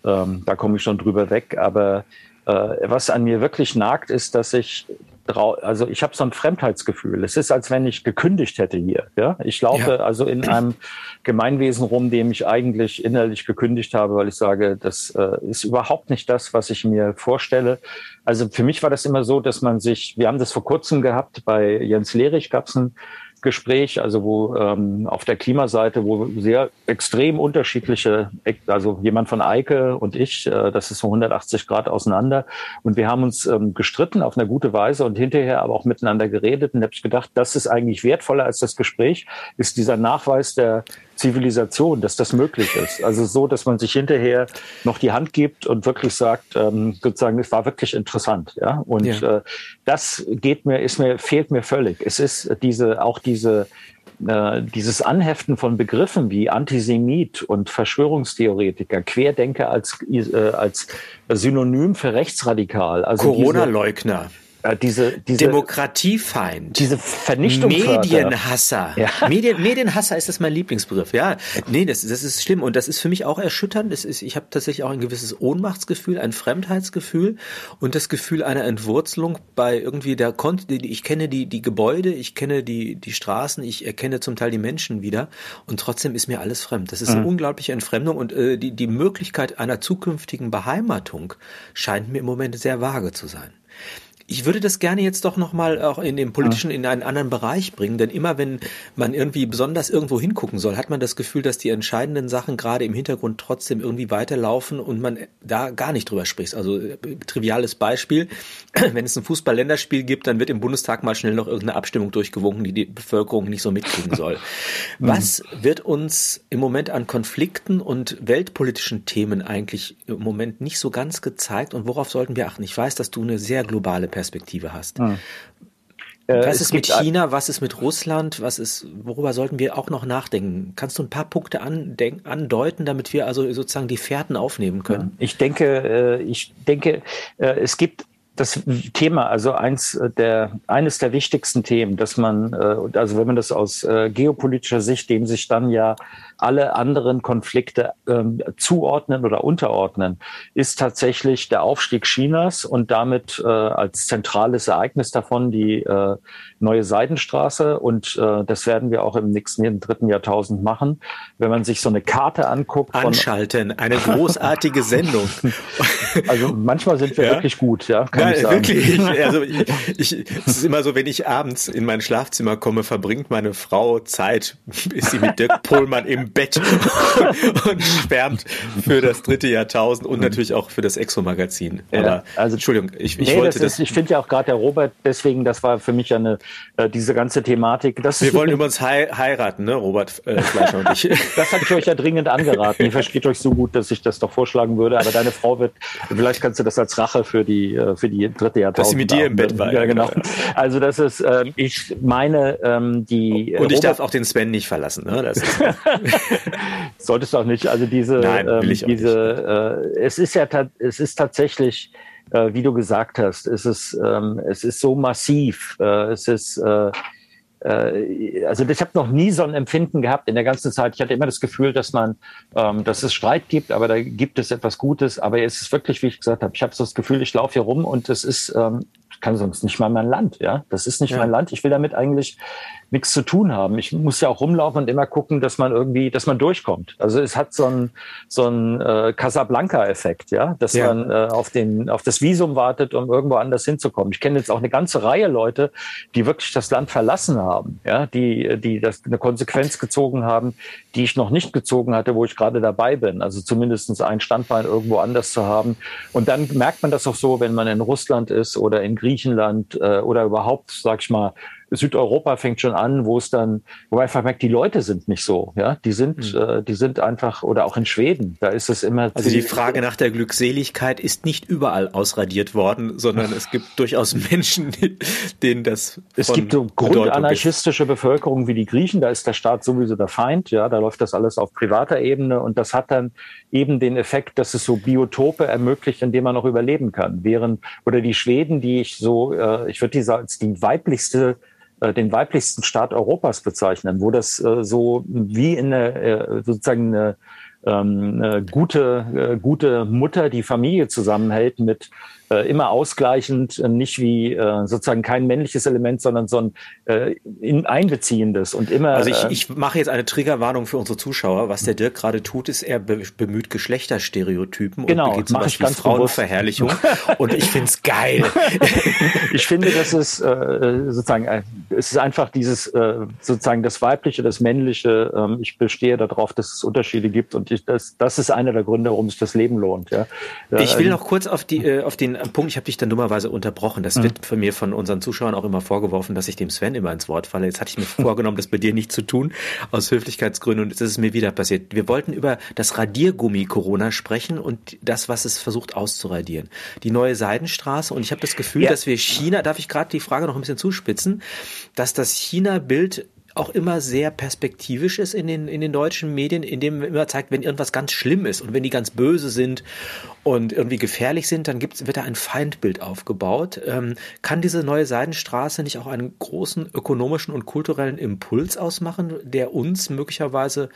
ähm, da komme ich schon drüber weg. Aber äh, was an mir wirklich nagt, ist, dass ich also ich habe so ein Fremdheitsgefühl. Es ist, als wenn ich gekündigt hätte hier. Ja, ich laufe ja. also in einem Gemeinwesen rum, dem ich eigentlich innerlich gekündigt habe, weil ich sage, das äh, ist überhaupt nicht das, was ich mir vorstelle. Also für mich war das immer so, dass man sich, wir haben das vor kurzem gehabt bei Jens Lehrich, gab es ein Gespräch, also wo ähm, auf der Klimaseite, wo sehr extrem unterschiedliche, also jemand von Eike und ich, äh, das ist so 180 Grad auseinander. Und wir haben uns ähm, gestritten auf eine gute Weise und hinterher aber auch miteinander geredet. Und habe ich gedacht, das ist eigentlich wertvoller als das Gespräch, ist dieser Nachweis der Zivilisation, dass das möglich ist. Also so, dass man sich hinterher noch die Hand gibt und wirklich sagt, ähm, sozusagen, es war wirklich interessant, ja. Und ja. Äh, das geht mir, ist mir, fehlt mir völlig. Es ist diese, auch diese, äh, dieses Anheften von Begriffen wie Antisemit und Verschwörungstheoretiker, Querdenker als, äh, als Synonym für rechtsradikal. Also Corona-Leugner. Äh, diese, diese Demokratiefeind, diese Vernichtung, Medienhasser. Ja. Medien, Medienhasser ist das mein Lieblingsbegriff. Ja, nee, das, das ist schlimm und das ist für mich auch erschütternd. Das ist, ich habe tatsächlich auch ein gewisses Ohnmachtsgefühl, ein Fremdheitsgefühl und das Gefühl einer Entwurzelung bei irgendwie der Kont ich kenne die die Gebäude, ich kenne die die Straßen, ich erkenne zum Teil die Menschen wieder und trotzdem ist mir alles fremd. Das ist eine mhm. unglaubliche Entfremdung und äh, die die Möglichkeit einer zukünftigen Beheimatung scheint mir im Moment sehr vage zu sein. Ich würde das gerne jetzt doch nochmal auch in dem politischen, in einen anderen Bereich bringen, denn immer wenn man irgendwie besonders irgendwo hingucken soll, hat man das Gefühl, dass die entscheidenden Sachen gerade im Hintergrund trotzdem irgendwie weiterlaufen und man da gar nicht drüber spricht. Also äh, triviales Beispiel, wenn es ein Fußball-Länderspiel gibt, dann wird im Bundestag mal schnell noch irgendeine Abstimmung durchgewunken, die die Bevölkerung nicht so mitkriegen soll. Was wird uns im Moment an Konflikten und weltpolitischen Themen eigentlich im Moment nicht so ganz gezeigt und worauf sollten wir achten? Ich weiß, dass du eine sehr globale Perspektive hast. Hm. Was ist mit China? Was ist mit Russland? Was ist, worüber sollten wir auch noch nachdenken? Kannst du ein paar Punkte andeuten, damit wir also sozusagen die Fährten aufnehmen können? Ich denke, äh, ich denke, äh, es gibt das Thema, also eins der, eines der wichtigsten Themen, dass man, äh, also wenn man das aus geopolitischer Sicht, dem sich dann ja alle anderen Konflikte ähm, zuordnen oder unterordnen, ist tatsächlich der Aufstieg Chinas und damit äh, als zentrales Ereignis davon die äh, neue Seidenstraße. Und äh, das werden wir auch im nächsten im dritten Jahrtausend machen. Wenn man sich so eine Karte anguckt. Anschalten, eine großartige Sendung. also manchmal sind wir ja? wirklich gut, ja. Kann Nein, ich wirklich. Also ich, ich, es ist immer so, wenn ich abends in mein Schlafzimmer komme, verbringt meine Frau Zeit, ist sie mit Dirk Pohlmann im Bett und, und schwärmt für das dritte Jahrtausend und natürlich auch für das Exo-Magazin. Ja, also Entschuldigung, ich, ich nee, wollte das. Ist, ich finde ja auch gerade der Robert, deswegen, das war für mich eine äh, diese ganze Thematik. Das Wir wollen übrigens hei heiraten, ne, Robert äh, Fleischer und ich. das hatte ich euch ja dringend angeraten. Ihr versteht euch so gut, dass ich das doch vorschlagen würde. Aber deine Frau wird, vielleicht kannst du das als Rache für die äh, für die dritte Jahrtausend. Dass sie mit dir im Bett war. Ja, genau. Also das ist, äh, ich meine, ähm, die. Und ich Robert darf auch den Sven nicht verlassen. Ne? Das ist Solltest du auch nicht. Also diese, Nein, will ich ähm, diese, nicht. Äh, es ist ja, es ist tatsächlich äh, wie du gesagt hast, es ist, ähm, es ist so massiv. Äh, es ist, äh, äh, also ich habe noch nie so ein Empfinden gehabt in der ganzen Zeit. Ich hatte immer das Gefühl, dass man, ähm, dass es Streit gibt, aber da gibt es etwas Gutes. Aber es ist wirklich, wie ich gesagt habe, ich habe so das Gefühl, ich laufe hier rum und es ist, ähm, kann sonst nicht mal mein Land, ja. Das ist nicht ja. mein Land. Ich will damit eigentlich nichts zu tun haben. Ich muss ja auch rumlaufen und immer gucken, dass man irgendwie, dass man durchkommt. Also es hat so ein so ein äh, Casablanca-Effekt, ja, dass ja. man äh, auf den auf das Visum wartet, um irgendwo anders hinzukommen. Ich kenne jetzt auch eine ganze Reihe Leute, die wirklich das Land verlassen haben, ja, die die das eine Konsequenz gezogen haben, die ich noch nicht gezogen hatte, wo ich gerade dabei bin. Also zumindestens ein Standbein irgendwo anders zu haben. Und dann merkt man das auch so, wenn man in Russland ist oder in Griechenland äh, oder überhaupt, sag ich mal, Südeuropa fängt schon an, wo es dann, wo man einfach merkt, die Leute sind nicht so, ja, die sind, mhm. äh, die sind einfach oder auch in Schweden, da ist es immer. Also die Frage nach der Glückseligkeit ist nicht überall ausradiert worden, sondern es gibt durchaus Menschen, denen das. Es gibt so grundanarchistische Bevölkerung wie die Griechen, da ist der Staat sowieso der Feind, ja, da läuft das alles auf privater Ebene und das hat dann eben den Effekt, dass es so Biotope ermöglicht, in denen man noch überleben kann. Während oder die Schweden, die ich so, äh, ich würde die als die weiblichste den weiblichsten Staat Europas bezeichnen, wo das äh, so wie in eine, äh, sozusagen eine, ähm, eine gute, äh, gute Mutter die Familie zusammenhält mit äh, immer ausgleichend, äh, nicht wie äh, sozusagen kein männliches Element, sondern so ein äh, in, einbeziehendes und immer. Also ich, äh, ich mache jetzt eine Triggerwarnung für unsere Zuschauer. Was der Dirk gerade tut, ist er be bemüht Geschlechterstereotypen genau, und begeht zum Beispiel Frauenverherrlichung. und ich find's geil. ich finde, das ist äh, sozusagen, es ist einfach dieses äh, sozusagen das Weibliche, das Männliche. Ähm, ich bestehe darauf, dass es Unterschiede gibt und ich, das, das ist einer der Gründe, warum sich das Leben lohnt. Ja. Ich will noch kurz auf die äh, auf den Punkt, ich habe dich dann dummerweise unterbrochen. Das mhm. wird von mir von unseren Zuschauern auch immer vorgeworfen, dass ich dem Sven immer ins Wort falle. Jetzt hatte ich mir vorgenommen, das bei dir nicht zu tun, aus Höflichkeitsgründen, und jetzt ist es mir wieder passiert. Wir wollten über das Radiergummi-Corona sprechen und das, was es versucht auszuradieren. Die neue Seidenstraße und ich habe das Gefühl, ja. dass wir China, darf ich gerade die Frage noch ein bisschen zuspitzen, dass das China-Bild auch immer sehr perspektivisch ist in den, in den deutschen Medien, indem man immer zeigt, wenn irgendwas ganz schlimm ist und wenn die ganz böse sind und irgendwie gefährlich sind, dann gibt's, wird da ein Feindbild aufgebaut. Ähm, kann diese neue Seidenstraße nicht auch einen großen ökonomischen und kulturellen Impuls ausmachen, der uns möglicherweise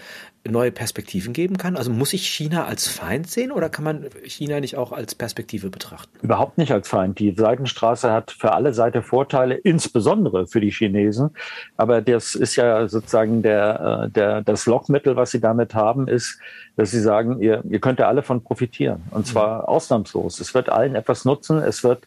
neue Perspektiven geben kann? Also muss ich China als Feind sehen oder kann man China nicht auch als Perspektive betrachten? Überhaupt nicht als Feind. Die Seidenstraße hat für alle Seiten Vorteile, insbesondere für die Chinesen. Aber das ist ja sozusagen der, äh, der, das Lockmittel, was sie damit haben, ist, dass sie sagen, ihr, ihr könnt ja alle von profitieren. Und zwar mhm. ausnahmslos. Es wird allen etwas nutzen. Es wird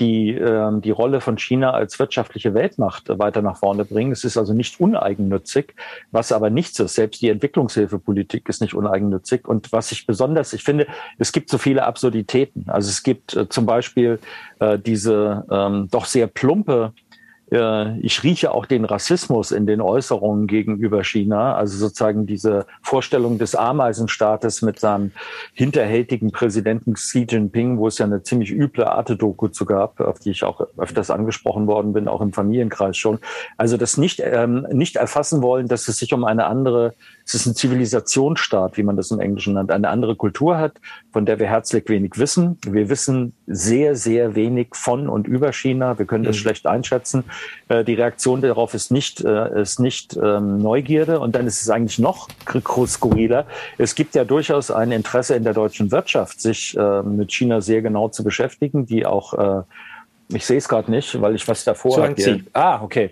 die äh, die Rolle von China als wirtschaftliche Weltmacht weiter nach vorne bringen. Es ist also nicht uneigennützig, was aber nichts ist. Selbst die Entwicklungshilfepolitik ist nicht uneigennützig. Und was ich besonders, ich finde, es gibt so viele Absurditäten. Also es gibt äh, zum Beispiel äh, diese ähm, doch sehr plumpe äh, ich rieche auch den Rassismus in den Äußerungen gegenüber China. Also sozusagen diese Vorstellung des Ameisenstaates mit seinem hinterhältigen Präsidenten Xi Jinping, wo es ja eine ziemlich üble Arte-Doku zu gab, auf die ich auch öfters angesprochen worden bin, auch im Familienkreis schon. Also das nicht, ähm, nicht erfassen wollen, dass es sich um eine andere es ist ein Zivilisationsstaat, wie man das im Englischen nennt, eine andere Kultur hat, von der wir herzlich wenig wissen. Wir wissen sehr, sehr wenig von und über China. Wir können das mhm. schlecht einschätzen. Äh, die Reaktion darauf ist nicht, äh, ist nicht ähm, Neugierde. Und dann ist es eigentlich noch skurriler. Es gibt ja durchaus ein Interesse in der deutschen Wirtschaft, sich äh, mit China sehr genau zu beschäftigen, die auch ich sehe es gerade nicht, weil ich was davor habe. Ah, okay.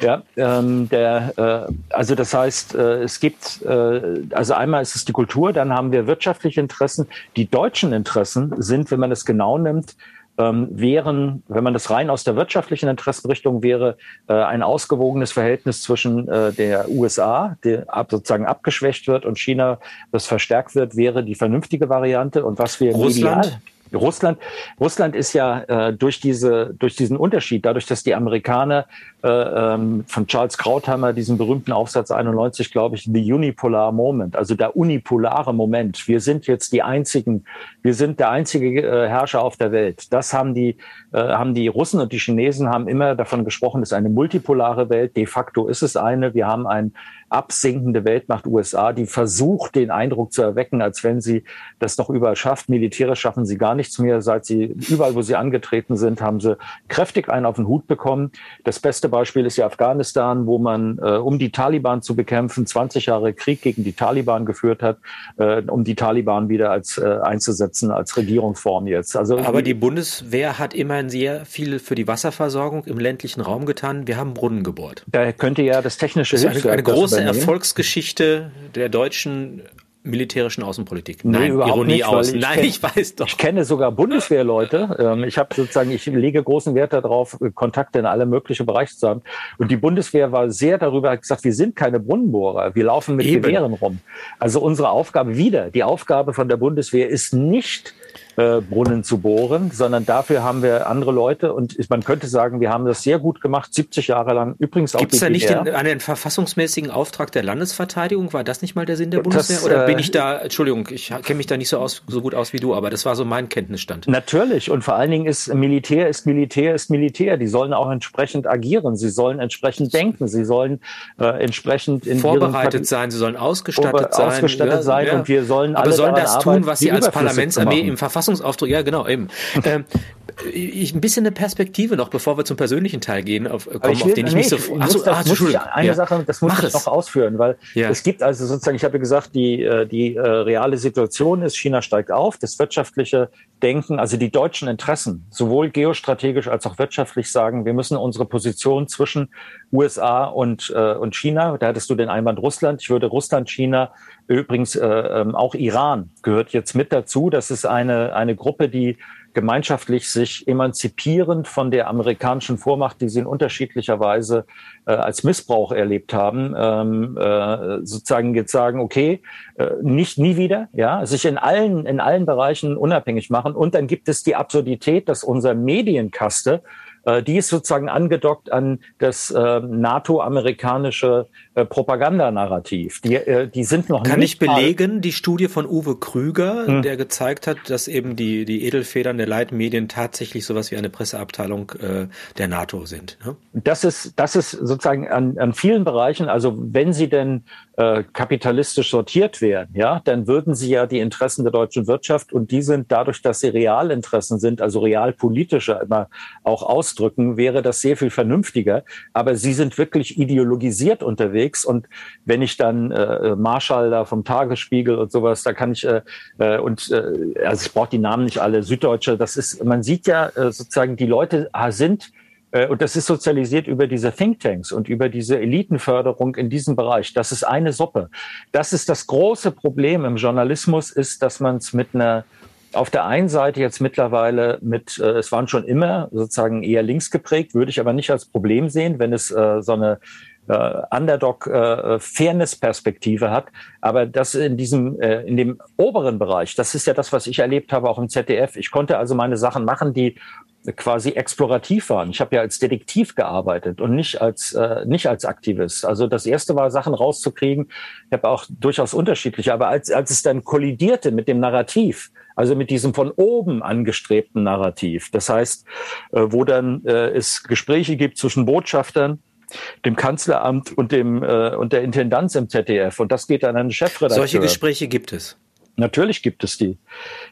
Ja, ähm, der, äh, also das heißt, äh, es gibt, äh, also einmal ist es die Kultur, dann haben wir wirtschaftliche Interessen. Die deutschen Interessen sind, wenn man es genau nimmt, ähm, wären, wenn man das rein aus der wirtschaftlichen Interessenrichtung wäre, äh, ein ausgewogenes Verhältnis zwischen äh, der USA, die ab, sozusagen abgeschwächt wird, und China, das verstärkt wird, wäre die vernünftige Variante. Und was wir Russland? Medial, Russland, Russland ist ja äh, durch diese, durch diesen Unterschied, dadurch, dass die Amerikaner von Charles Krautheimer diesen berühmten Aufsatz 91, glaube ich, the unipolar moment, also der unipolare Moment. Wir sind jetzt die einzigen, wir sind der einzige äh, Herrscher auf der Welt. Das haben die, äh, haben die Russen und die Chinesen haben immer davon gesprochen, es ist eine multipolare Welt. De facto ist es eine. Wir haben ein absinkende Weltmacht USA, die versucht, den Eindruck zu erwecken, als wenn sie das noch überall schafft. Militärisch schaffen sie gar nichts mehr. Seit sie überall, wo sie angetreten sind, haben sie kräftig einen auf den Hut bekommen. Das beste Beispiel ist ja Afghanistan, wo man, äh, um die Taliban zu bekämpfen, 20 Jahre Krieg gegen die Taliban geführt hat, äh, um die Taliban wieder als äh, einzusetzen als Regierungsform jetzt. Also aber die Bundeswehr hat immerhin sehr viel für die Wasserversorgung im ländlichen Raum getan. Wir haben Brunnen gebohrt. Da könnte ja das technische das Hilfswerk eine, eine große Erfolgsgeschichte der deutschen militärischen Außenpolitik. Nee, Nein, Ironie nicht, aus. Ich Nein, kenn, ich weiß doch. Ich kenne sogar Bundeswehrleute. Ähm, ich habe sozusagen, ich lege großen Wert darauf, Kontakte in alle möglichen Bereiche zu haben. Und die Bundeswehr war sehr darüber, hat gesagt, wir sind keine Brunnenbohrer, wir laufen mit Eben. Gewehren rum. Also unsere Aufgabe wieder, die Aufgabe von der Bundeswehr ist nicht äh, Brunnen zu bohren, sondern dafür haben wir andere Leute und man könnte sagen, wir haben das sehr gut gemacht, 70 Jahre lang. Übrigens auch Gibt es da nicht den, einen verfassungsmäßigen Auftrag der Landesverteidigung? War das nicht mal der Sinn der Bundeswehr? Das, Oder bin ich da, Entschuldigung, ich kenne mich da nicht so, aus, so gut aus wie du, aber das war so mein Kenntnisstand. Natürlich und vor allen Dingen ist Militär ist Militär ist Militär. Die sollen auch entsprechend agieren, sie sollen entsprechend denken, sie sollen äh, entsprechend in vorbereitet sein, sie sollen ausgestattet sein, ausgestattet ja, sein ja. und wir sollen aber sollen das tun, was sie als Parlamentsarmee im Verfassungsschutz Verfassungsauftrag, ja genau, eben. ähm, ich, ein bisschen eine Perspektive noch, bevor wir zum persönlichen Teil gehen, auf, kommen, will, auf den ich nee, nicht so. Ich, achso, das, ah, muss ich, eine ja. Sache, das muss Mach ich es. noch ausführen, weil ja. es gibt also sozusagen, ich habe gesagt, die äh, die äh, reale Situation ist, China steigt auf, das wirtschaftliche Denken, also die deutschen Interessen, sowohl geostrategisch als auch wirtschaftlich sagen, wir müssen unsere Position zwischen USA und äh, und China, da hattest du den Einwand Russland, ich würde Russland, China Übrigens äh, ähm, auch Iran gehört jetzt mit dazu. Das ist eine, eine Gruppe, die gemeinschaftlich sich emanzipierend von der amerikanischen Vormacht, die sie in unterschiedlicher Weise äh, als Missbrauch erlebt haben, ähm, äh, sozusagen jetzt sagen, okay, äh, nicht nie wieder, ja, sich in allen in allen Bereichen unabhängig machen. Und dann gibt es die Absurdität, dass unser Medienkaste die ist sozusagen angedockt an das äh, NATO-amerikanische äh, Propagandanarrativ. Die, äh, die sind noch Kann nicht ich belegen, die Studie von Uwe Krüger, hm. der gezeigt hat, dass eben die, die Edelfedern der Leitmedien tatsächlich sowas wie eine Presseabteilung äh, der NATO sind. Ne? Das ist, das ist sozusagen an, an vielen Bereichen, also wenn sie denn äh, kapitalistisch sortiert wären, ja, dann würden sie ja die Interessen der deutschen Wirtschaft und die sind dadurch, dass sie Realinteressen sind, also realpolitische immer auch ausdrücken, wäre das sehr viel vernünftiger. Aber sie sind wirklich ideologisiert unterwegs und wenn ich dann äh, Marschall da vom Tagesspiegel und sowas, da kann ich äh, äh und äh, also ich brauche die Namen nicht alle, Süddeutsche, das ist, man sieht ja äh, sozusagen, die Leute sind äh, und das ist sozialisiert über diese Thinktanks und über diese Elitenförderung in diesem Bereich. Das ist eine Suppe. Das ist das große Problem im Journalismus, ist, dass man es mit einer auf der einen Seite jetzt mittlerweile mit, äh, es waren schon immer sozusagen eher links geprägt, würde ich aber nicht als Problem sehen, wenn es äh, so eine äh, Underdog-Fairness-Perspektive äh, hat. Aber das in diesem, äh, in dem oberen Bereich, das ist ja das, was ich erlebt habe, auch im ZDF. Ich konnte also meine Sachen machen, die quasi explorativ waren. Ich habe ja als Detektiv gearbeitet und nicht als äh, nicht als Aktivist. Also das erste war Sachen rauszukriegen. Ich habe auch durchaus unterschiedliche, aber als als es dann kollidierte mit dem Narrativ, also mit diesem von oben angestrebten Narrativ, das heißt, äh, wo dann äh, es Gespräche gibt zwischen Botschaftern dem Kanzleramt und dem äh, und der Intendanz im ZDF und das geht dann an den Chefredakteur. Solche Gespräche gibt es. Natürlich gibt es die.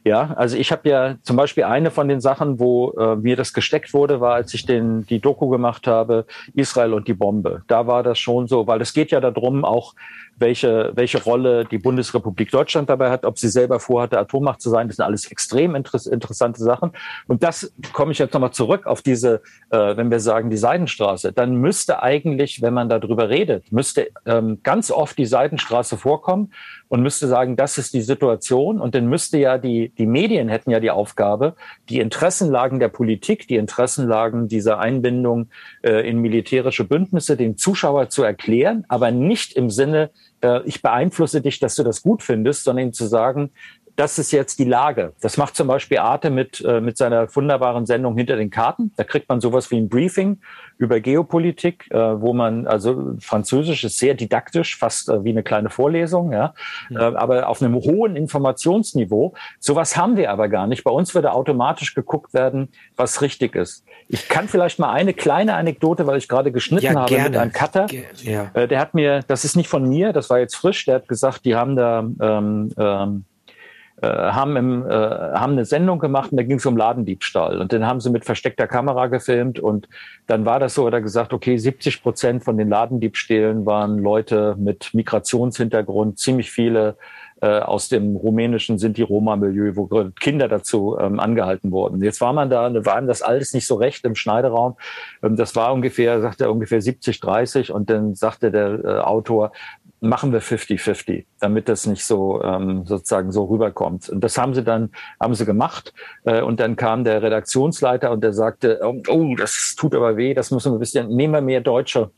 Ja, also ich habe ja zum Beispiel eine von den Sachen, wo äh, mir das gesteckt wurde, war, als ich den die Doku gemacht habe, Israel und die Bombe. Da war das schon so, weil es geht ja darum, auch welche, welche Rolle die Bundesrepublik Deutschland dabei hat, ob sie selber vorhatte, Atommacht zu sein. Das sind alles extrem interess interessante Sachen. Und das komme ich jetzt nochmal zurück auf diese, äh, wenn wir sagen, die Seidenstraße. Dann müsste eigentlich, wenn man darüber redet, müsste ähm, ganz oft die Seidenstraße vorkommen und müsste sagen, das ist die Situation, und dann müsste ja die, die Medien hätten ja die Aufgabe, die Interessenlagen der Politik, die Interessenlagen dieser Einbindung äh, in militärische Bündnisse dem Zuschauer zu erklären, aber nicht im Sinne, ich beeinflusse dich, dass du das gut findest, sondern ihm zu sagen, das ist jetzt die Lage. Das macht zum Beispiel Arte mit, äh, mit seiner wunderbaren Sendung Hinter den Karten. Da kriegt man sowas wie ein Briefing über Geopolitik, äh, wo man, also Französisch ist sehr didaktisch, fast äh, wie eine kleine Vorlesung, ja, ja. Äh, aber auf einem hohen Informationsniveau. Sowas haben wir aber gar nicht. Bei uns würde automatisch geguckt werden, was richtig ist. Ich kann vielleicht mal eine kleine Anekdote, weil ich gerade geschnitten ja, habe gerne. mit einem Cutter. Ja. Äh, der hat mir, das ist nicht von mir, das war jetzt frisch, der hat gesagt, die haben da ähm, ähm, äh, haben, im, äh, haben eine Sendung gemacht und da ging es um Ladendiebstahl. Und den haben sie mit versteckter Kamera gefilmt und dann war das so, oder gesagt, okay, 70 Prozent von den Ladendiebstählen waren Leute mit Migrationshintergrund, ziemlich viele äh, aus dem rumänischen Sinti-Roma-Milieu, wo Kinder dazu ähm, angehalten wurden. Jetzt war man da, waren das alles nicht so recht im Schneideraum. Ähm, das war ungefähr, sagte er, ungefähr 70, 30 und dann sagte der äh, Autor, machen wir 50-50, damit das nicht so ähm, sozusagen so rüberkommt. Und das haben sie dann haben sie gemacht. Äh, und dann kam der Redaktionsleiter und der sagte, oh, oh, das tut aber weh, das müssen wir ein bisschen, nehmen wir mehr Deutsche.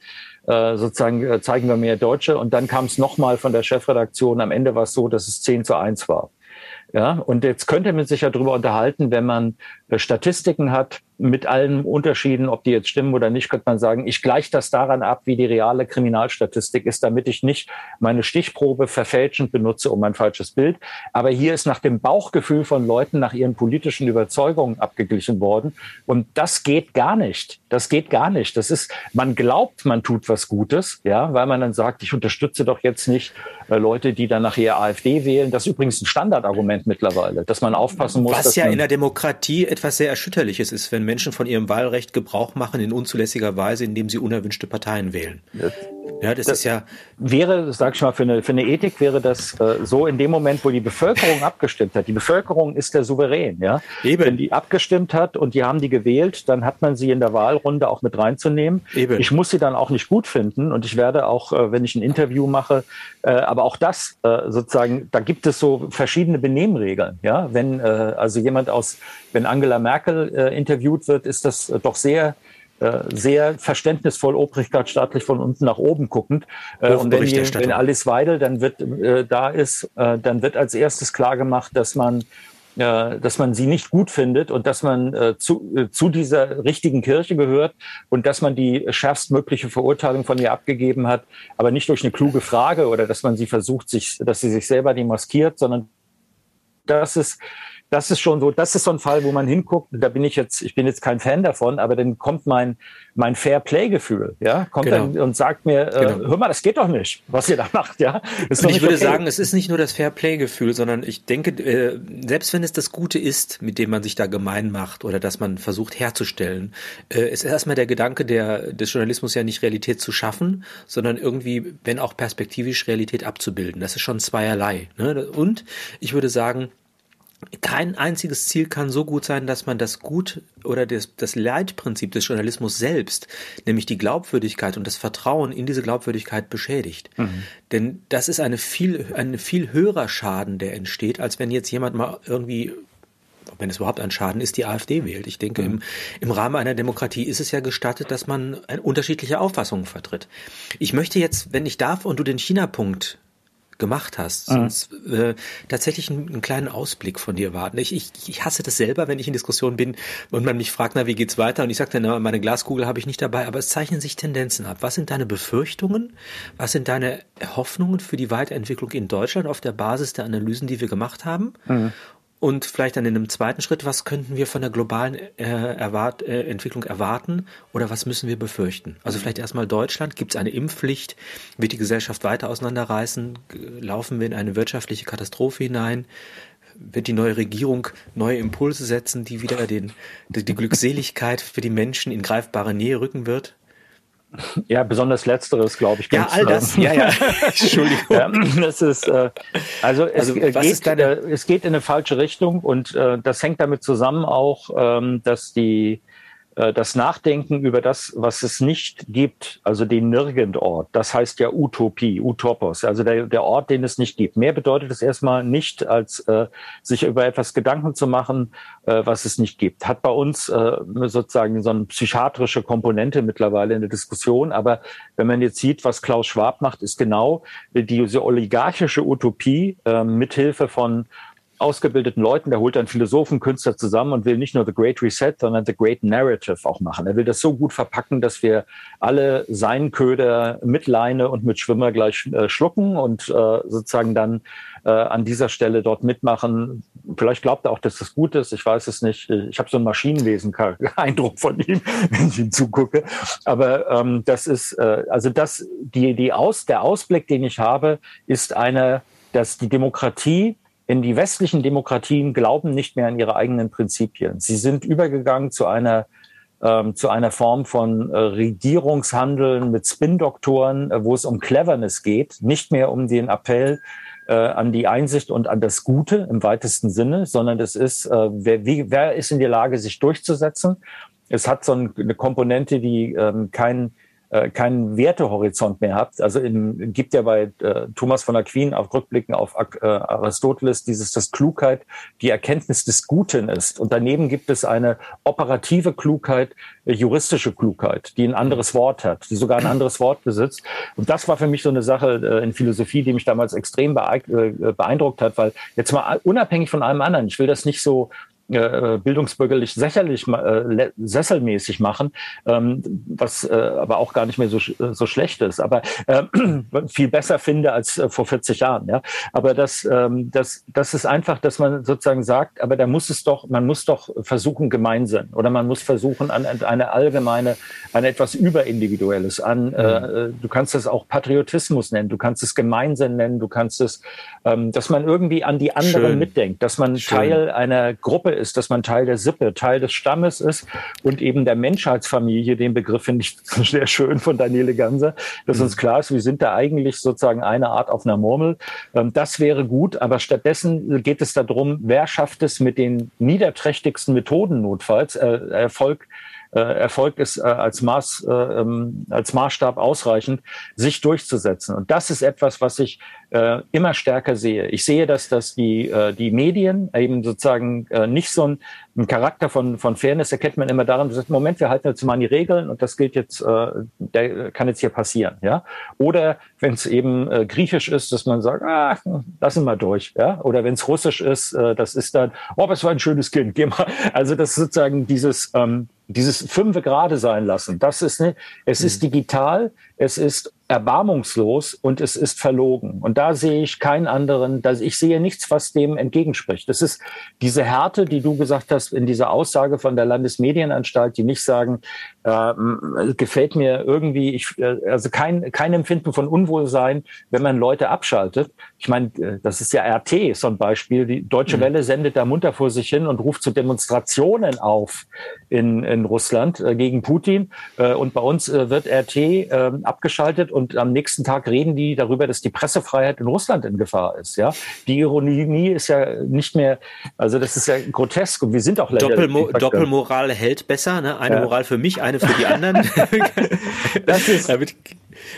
Äh, sozusagen äh, zeigen wir mehr Deutsche. Und dann kam es nochmal von der Chefredaktion. Am Ende war es so, dass es 10 zu 1 war. Ja, und jetzt könnte man sich ja darüber unterhalten, wenn man äh, Statistiken hat, mit allen Unterschieden, ob die jetzt stimmen oder nicht, könnte man sagen, ich gleiche das daran ab, wie die reale Kriminalstatistik ist, damit ich nicht meine Stichprobe verfälschend benutze, um ein falsches Bild. Aber hier ist nach dem Bauchgefühl von Leuten, nach ihren politischen Überzeugungen abgeglichen worden. Und das geht gar nicht. Das geht gar nicht. Das ist, man glaubt, man tut was Gutes, ja, weil man dann sagt, ich unterstütze doch jetzt nicht äh, Leute, die dann nachher AfD wählen. Das ist übrigens ein Standardargument mittlerweile, dass man aufpassen muss. Was ja in der Demokratie etwas sehr Erschütterliches ist, wenn Menschen von ihrem Wahlrecht Gebrauch machen in unzulässiger Weise, indem sie unerwünschte Parteien wählen. Ja, das, das ist ja wäre, sag ich mal, für eine für eine Ethik wäre das äh, so in dem Moment, wo die Bevölkerung abgestimmt hat. Die Bevölkerung ist der Souverän, ja. Eben. Wenn die abgestimmt hat und die haben die gewählt, dann hat man sie in der Wahlrunde auch mit reinzunehmen. Eben. Ich muss sie dann auch nicht gut finden und ich werde auch, äh, wenn ich ein Interview mache, äh, aber auch das äh, sozusagen, da gibt es so verschiedene Benehmregeln, ja. Wenn äh, also jemand aus, wenn Angela Merkel äh, interviewt wird, ist das doch sehr sehr verständnisvoll Obrigkeit staatlich von unten nach oben guckend. Äh, und wenn, die, wenn Alice Weidel dann wird äh, da ist, äh, dann wird als erstes klar gemacht, dass man äh, dass man sie nicht gut findet und dass man äh, zu, äh, zu dieser richtigen Kirche gehört und dass man die schärfstmögliche Verurteilung von ihr abgegeben hat, aber nicht durch eine kluge Frage oder dass man sie versucht, sich, dass sie sich selber demaskiert, sondern das ist das ist schon so, das ist so ein Fall, wo man hinguckt, da bin ich jetzt, ich bin jetzt kein Fan davon, aber dann kommt mein, mein Fair-Play-Gefühl, ja, kommt genau. dann und sagt mir, äh, genau. hör mal, das geht doch nicht, was ihr da macht, ja. Ich würde okay. sagen, es ist nicht nur das Fair-Play-Gefühl, sondern ich denke, äh, selbst wenn es das Gute ist, mit dem man sich da gemein macht oder das man versucht herzustellen, äh, ist erstmal der Gedanke der, des Journalismus ja nicht Realität zu schaffen, sondern irgendwie, wenn auch perspektivisch Realität abzubilden. Das ist schon zweierlei. Ne? Und ich würde sagen, kein einziges Ziel kann so gut sein, dass man das Gut oder das, das Leitprinzip des Journalismus selbst, nämlich die Glaubwürdigkeit und das Vertrauen in diese Glaubwürdigkeit beschädigt. Mhm. Denn das ist eine viel, ein viel höherer Schaden, der entsteht, als wenn jetzt jemand mal irgendwie wenn es überhaupt ein Schaden ist, die AfD wählt. Ich denke, im, im Rahmen einer Demokratie ist es ja gestattet, dass man unterschiedliche Auffassungen vertritt. Ich möchte jetzt, wenn ich darf und du den China-Punkt gemacht hast. Mhm. Sonst äh, tatsächlich einen, einen, kleinen Ausblick von dir warten. Ich, ich, ich hasse das selber, wenn ich in Diskussionen bin und man mich fragt, na, wie geht's weiter? Und ich sage dann, na, meine Glaskugel habe ich nicht dabei, aber es zeichnen sich Tendenzen ab. Was sind deine Befürchtungen? Was sind deine Hoffnungen für die Weiterentwicklung in Deutschland auf der Basis der Analysen, die wir gemacht haben? Mhm. Und vielleicht dann in einem zweiten Schritt, was könnten wir von der globalen äh, erwart äh, Entwicklung erwarten oder was müssen wir befürchten? Also vielleicht erstmal Deutschland, gibt es eine Impfpflicht, wird die Gesellschaft weiter auseinanderreißen, laufen wir in eine wirtschaftliche Katastrophe hinein, wird die neue Regierung neue Impulse setzen, die wieder den, die, die Glückseligkeit für die Menschen in greifbare Nähe rücken wird? Ja, besonders letzteres, glaube ich. Ja, all das. ja, ja. Entschuldigung. Ja, das ist, äh, also, es, also, geht, äh, es geht in eine falsche Richtung und äh, das hängt damit zusammen auch, ähm, dass die das Nachdenken über das, was es nicht gibt, also den Nirgendort, das heißt ja Utopie, Utopos, also der, der Ort, den es nicht gibt. Mehr bedeutet es erstmal nicht, als äh, sich über etwas Gedanken zu machen, äh, was es nicht gibt. Hat bei uns äh, sozusagen so eine psychiatrische Komponente mittlerweile in der Diskussion. Aber wenn man jetzt sieht, was Klaus Schwab macht, ist genau diese oligarchische Utopie äh, mithilfe von ausgebildeten Leuten, der holt dann Philosophen, Künstler zusammen und will nicht nur The Great Reset, sondern The Great Narrative auch machen. Er will das so gut verpacken, dass wir alle seinen Köder mit Leine und mit Schwimmer gleich äh, schlucken und äh, sozusagen dann äh, an dieser Stelle dort mitmachen. Vielleicht glaubt er auch, dass das gut ist. Ich weiß es nicht. Ich habe so einen Maschinenwesen-Eindruck von ihm, wenn ich ihm zugucke. Aber ähm, das ist, äh, also das, die, die Aus, der Ausblick, den ich habe, ist eine, dass die Demokratie in die westlichen Demokratien glauben nicht mehr an ihre eigenen Prinzipien. Sie sind übergegangen zu einer ähm, zu einer Form von äh, Regierungshandeln mit Spin-Doktoren, äh, wo es um Cleverness geht, nicht mehr um den Appell äh, an die Einsicht und an das Gute im weitesten Sinne, sondern es ist, äh, wer, wie, wer ist in der Lage, sich durchzusetzen. Es hat so eine Komponente, die ähm, kein äh, keinen Wertehorizont mehr habt. Also in, gibt ja bei äh, Thomas von Aquin auf Rückblicken auf äh, Aristoteles dieses, dass Klugheit die Erkenntnis des Guten ist. Und daneben gibt es eine operative Klugheit, äh, juristische Klugheit, die ein anderes Wort hat, die sogar ein anderes Wort besitzt. Und das war für mich so eine Sache äh, in Philosophie, die mich damals extrem äh, beeindruckt hat, weil jetzt mal unabhängig von allem anderen, ich will das nicht so äh, bildungsbürgerlich sächerlich, äh, sesselmäßig machen, ähm, was äh, aber auch gar nicht mehr so, so schlecht ist, aber äh, viel besser finde als äh, vor 40 Jahren. Ja, aber das, ähm, das, das ist einfach, dass man sozusagen sagt, aber da muss es doch, man muss doch versuchen gemeinsam oder man muss versuchen an eine allgemeine, an etwas überindividuelles, an, äh, mhm. äh, du kannst es auch Patriotismus nennen, du kannst es Gemeinsinn nennen, du kannst es, ähm, dass man irgendwie an die anderen Schön. mitdenkt, dass man Schön. Teil einer Gruppe ist, dass man Teil der Sippe, Teil des Stammes ist und eben der Menschheitsfamilie, den Begriff finde ich sehr schön von Daniele Ganser, dass mhm. uns klar ist, wir sind da eigentlich sozusagen eine Art auf einer Murmel. Ähm, das wäre gut, aber stattdessen geht es darum, wer schafft es mit den niederträchtigsten Methoden notfalls, äh, Erfolg äh, Erfolg ist äh, als, Maß, äh, ähm, als Maßstab ausreichend, sich durchzusetzen. Und das ist etwas, was ich äh, immer stärker sehe. Ich sehe, dass, dass die, äh, die Medien eben sozusagen äh, nicht so ein, ein Charakter von, von Fairness erkennt man immer daran, dass Moment, wir halten jetzt mal an die Regeln und das gilt jetzt, äh, der kann jetzt hier passieren. ja. Oder wenn es eben äh, griechisch ist, dass man sagt, ah, lassen wir durch. ja. Oder wenn es russisch ist, äh, das ist dann, oh, was war ein schönes Kind, geh mal. Also das ist sozusagen dieses, ähm, dieses fünfe Grade sein lassen. Das ist, ne, es mhm. ist digital, es ist erbarmungslos und es ist verlogen. Und da sehe ich keinen anderen, da, ich sehe nichts, was dem entgegenspricht. Das ist diese Härte, die du gesagt hast in dieser Aussage von der Landesmedienanstalt, die nicht sagen, äh, gefällt mir irgendwie, ich, äh, also kein, kein Empfinden von Unwohlsein, wenn man Leute abschaltet. Ich meine, äh, das ist ja RT, so ein Beispiel. Die Deutsche mhm. Welle sendet da munter vor sich hin und ruft zu Demonstrationen auf in, in Russland äh, gegen Putin. Äh, und bei uns äh, wird RT äh, abgeschaltet und am nächsten Tag reden die darüber, dass die Pressefreiheit in Russland in Gefahr ist. Ja, die Ironie ist ja nicht mehr, also das ist ja grotesk und wir sind auch leider Doppelmo Doppelmoral hält besser, ne? Eine ja. Moral für mich, eine für die anderen. das ist damit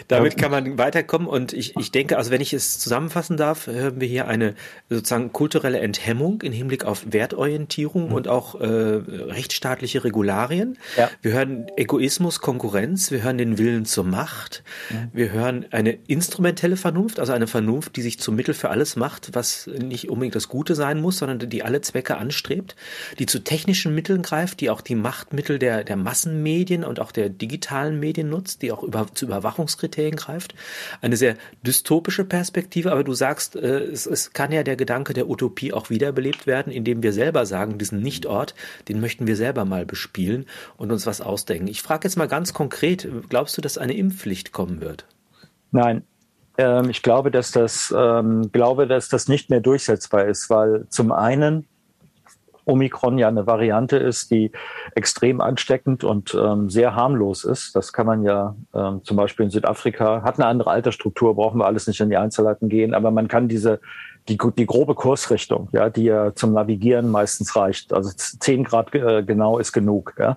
damit kann man weiterkommen und ich, ich denke, also wenn ich es zusammenfassen darf, hören wir hier eine sozusagen kulturelle Enthemmung im Hinblick auf Wertorientierung mhm. und auch äh, rechtsstaatliche Regularien. Ja. Wir hören Egoismus, Konkurrenz, wir hören den Willen zur Macht, mhm. wir hören eine instrumentelle Vernunft, also eine Vernunft, die sich zum Mittel für alles macht, was nicht unbedingt das Gute sein muss, sondern die alle Zwecke anstrebt, die zu technischen Mitteln greift, die auch die Machtmittel der, der Massenmedien und auch der digitalen Medien nutzt, die auch über, zu Überwachung Bewertungskriterien greift. Eine sehr dystopische Perspektive, aber du sagst, äh, es, es kann ja der Gedanke der Utopie auch wiederbelebt werden, indem wir selber sagen, diesen Nichtort, den möchten wir selber mal bespielen und uns was ausdenken. Ich frage jetzt mal ganz konkret, glaubst du, dass eine Impfpflicht kommen wird? Nein, ähm, ich glaube, dass das, ähm, glaube, dass das nicht mehr durchsetzbar ist, weil zum einen Omikron ja eine Variante ist, die extrem ansteckend und ähm, sehr harmlos ist. Das kann man ja ähm, zum Beispiel in Südafrika, hat eine andere Altersstruktur, brauchen wir alles nicht in die Einzelheiten gehen, aber man kann diese die, die grobe Kursrichtung, ja, die ja zum Navigieren meistens reicht. Also zehn Grad äh, genau ist genug. Ja.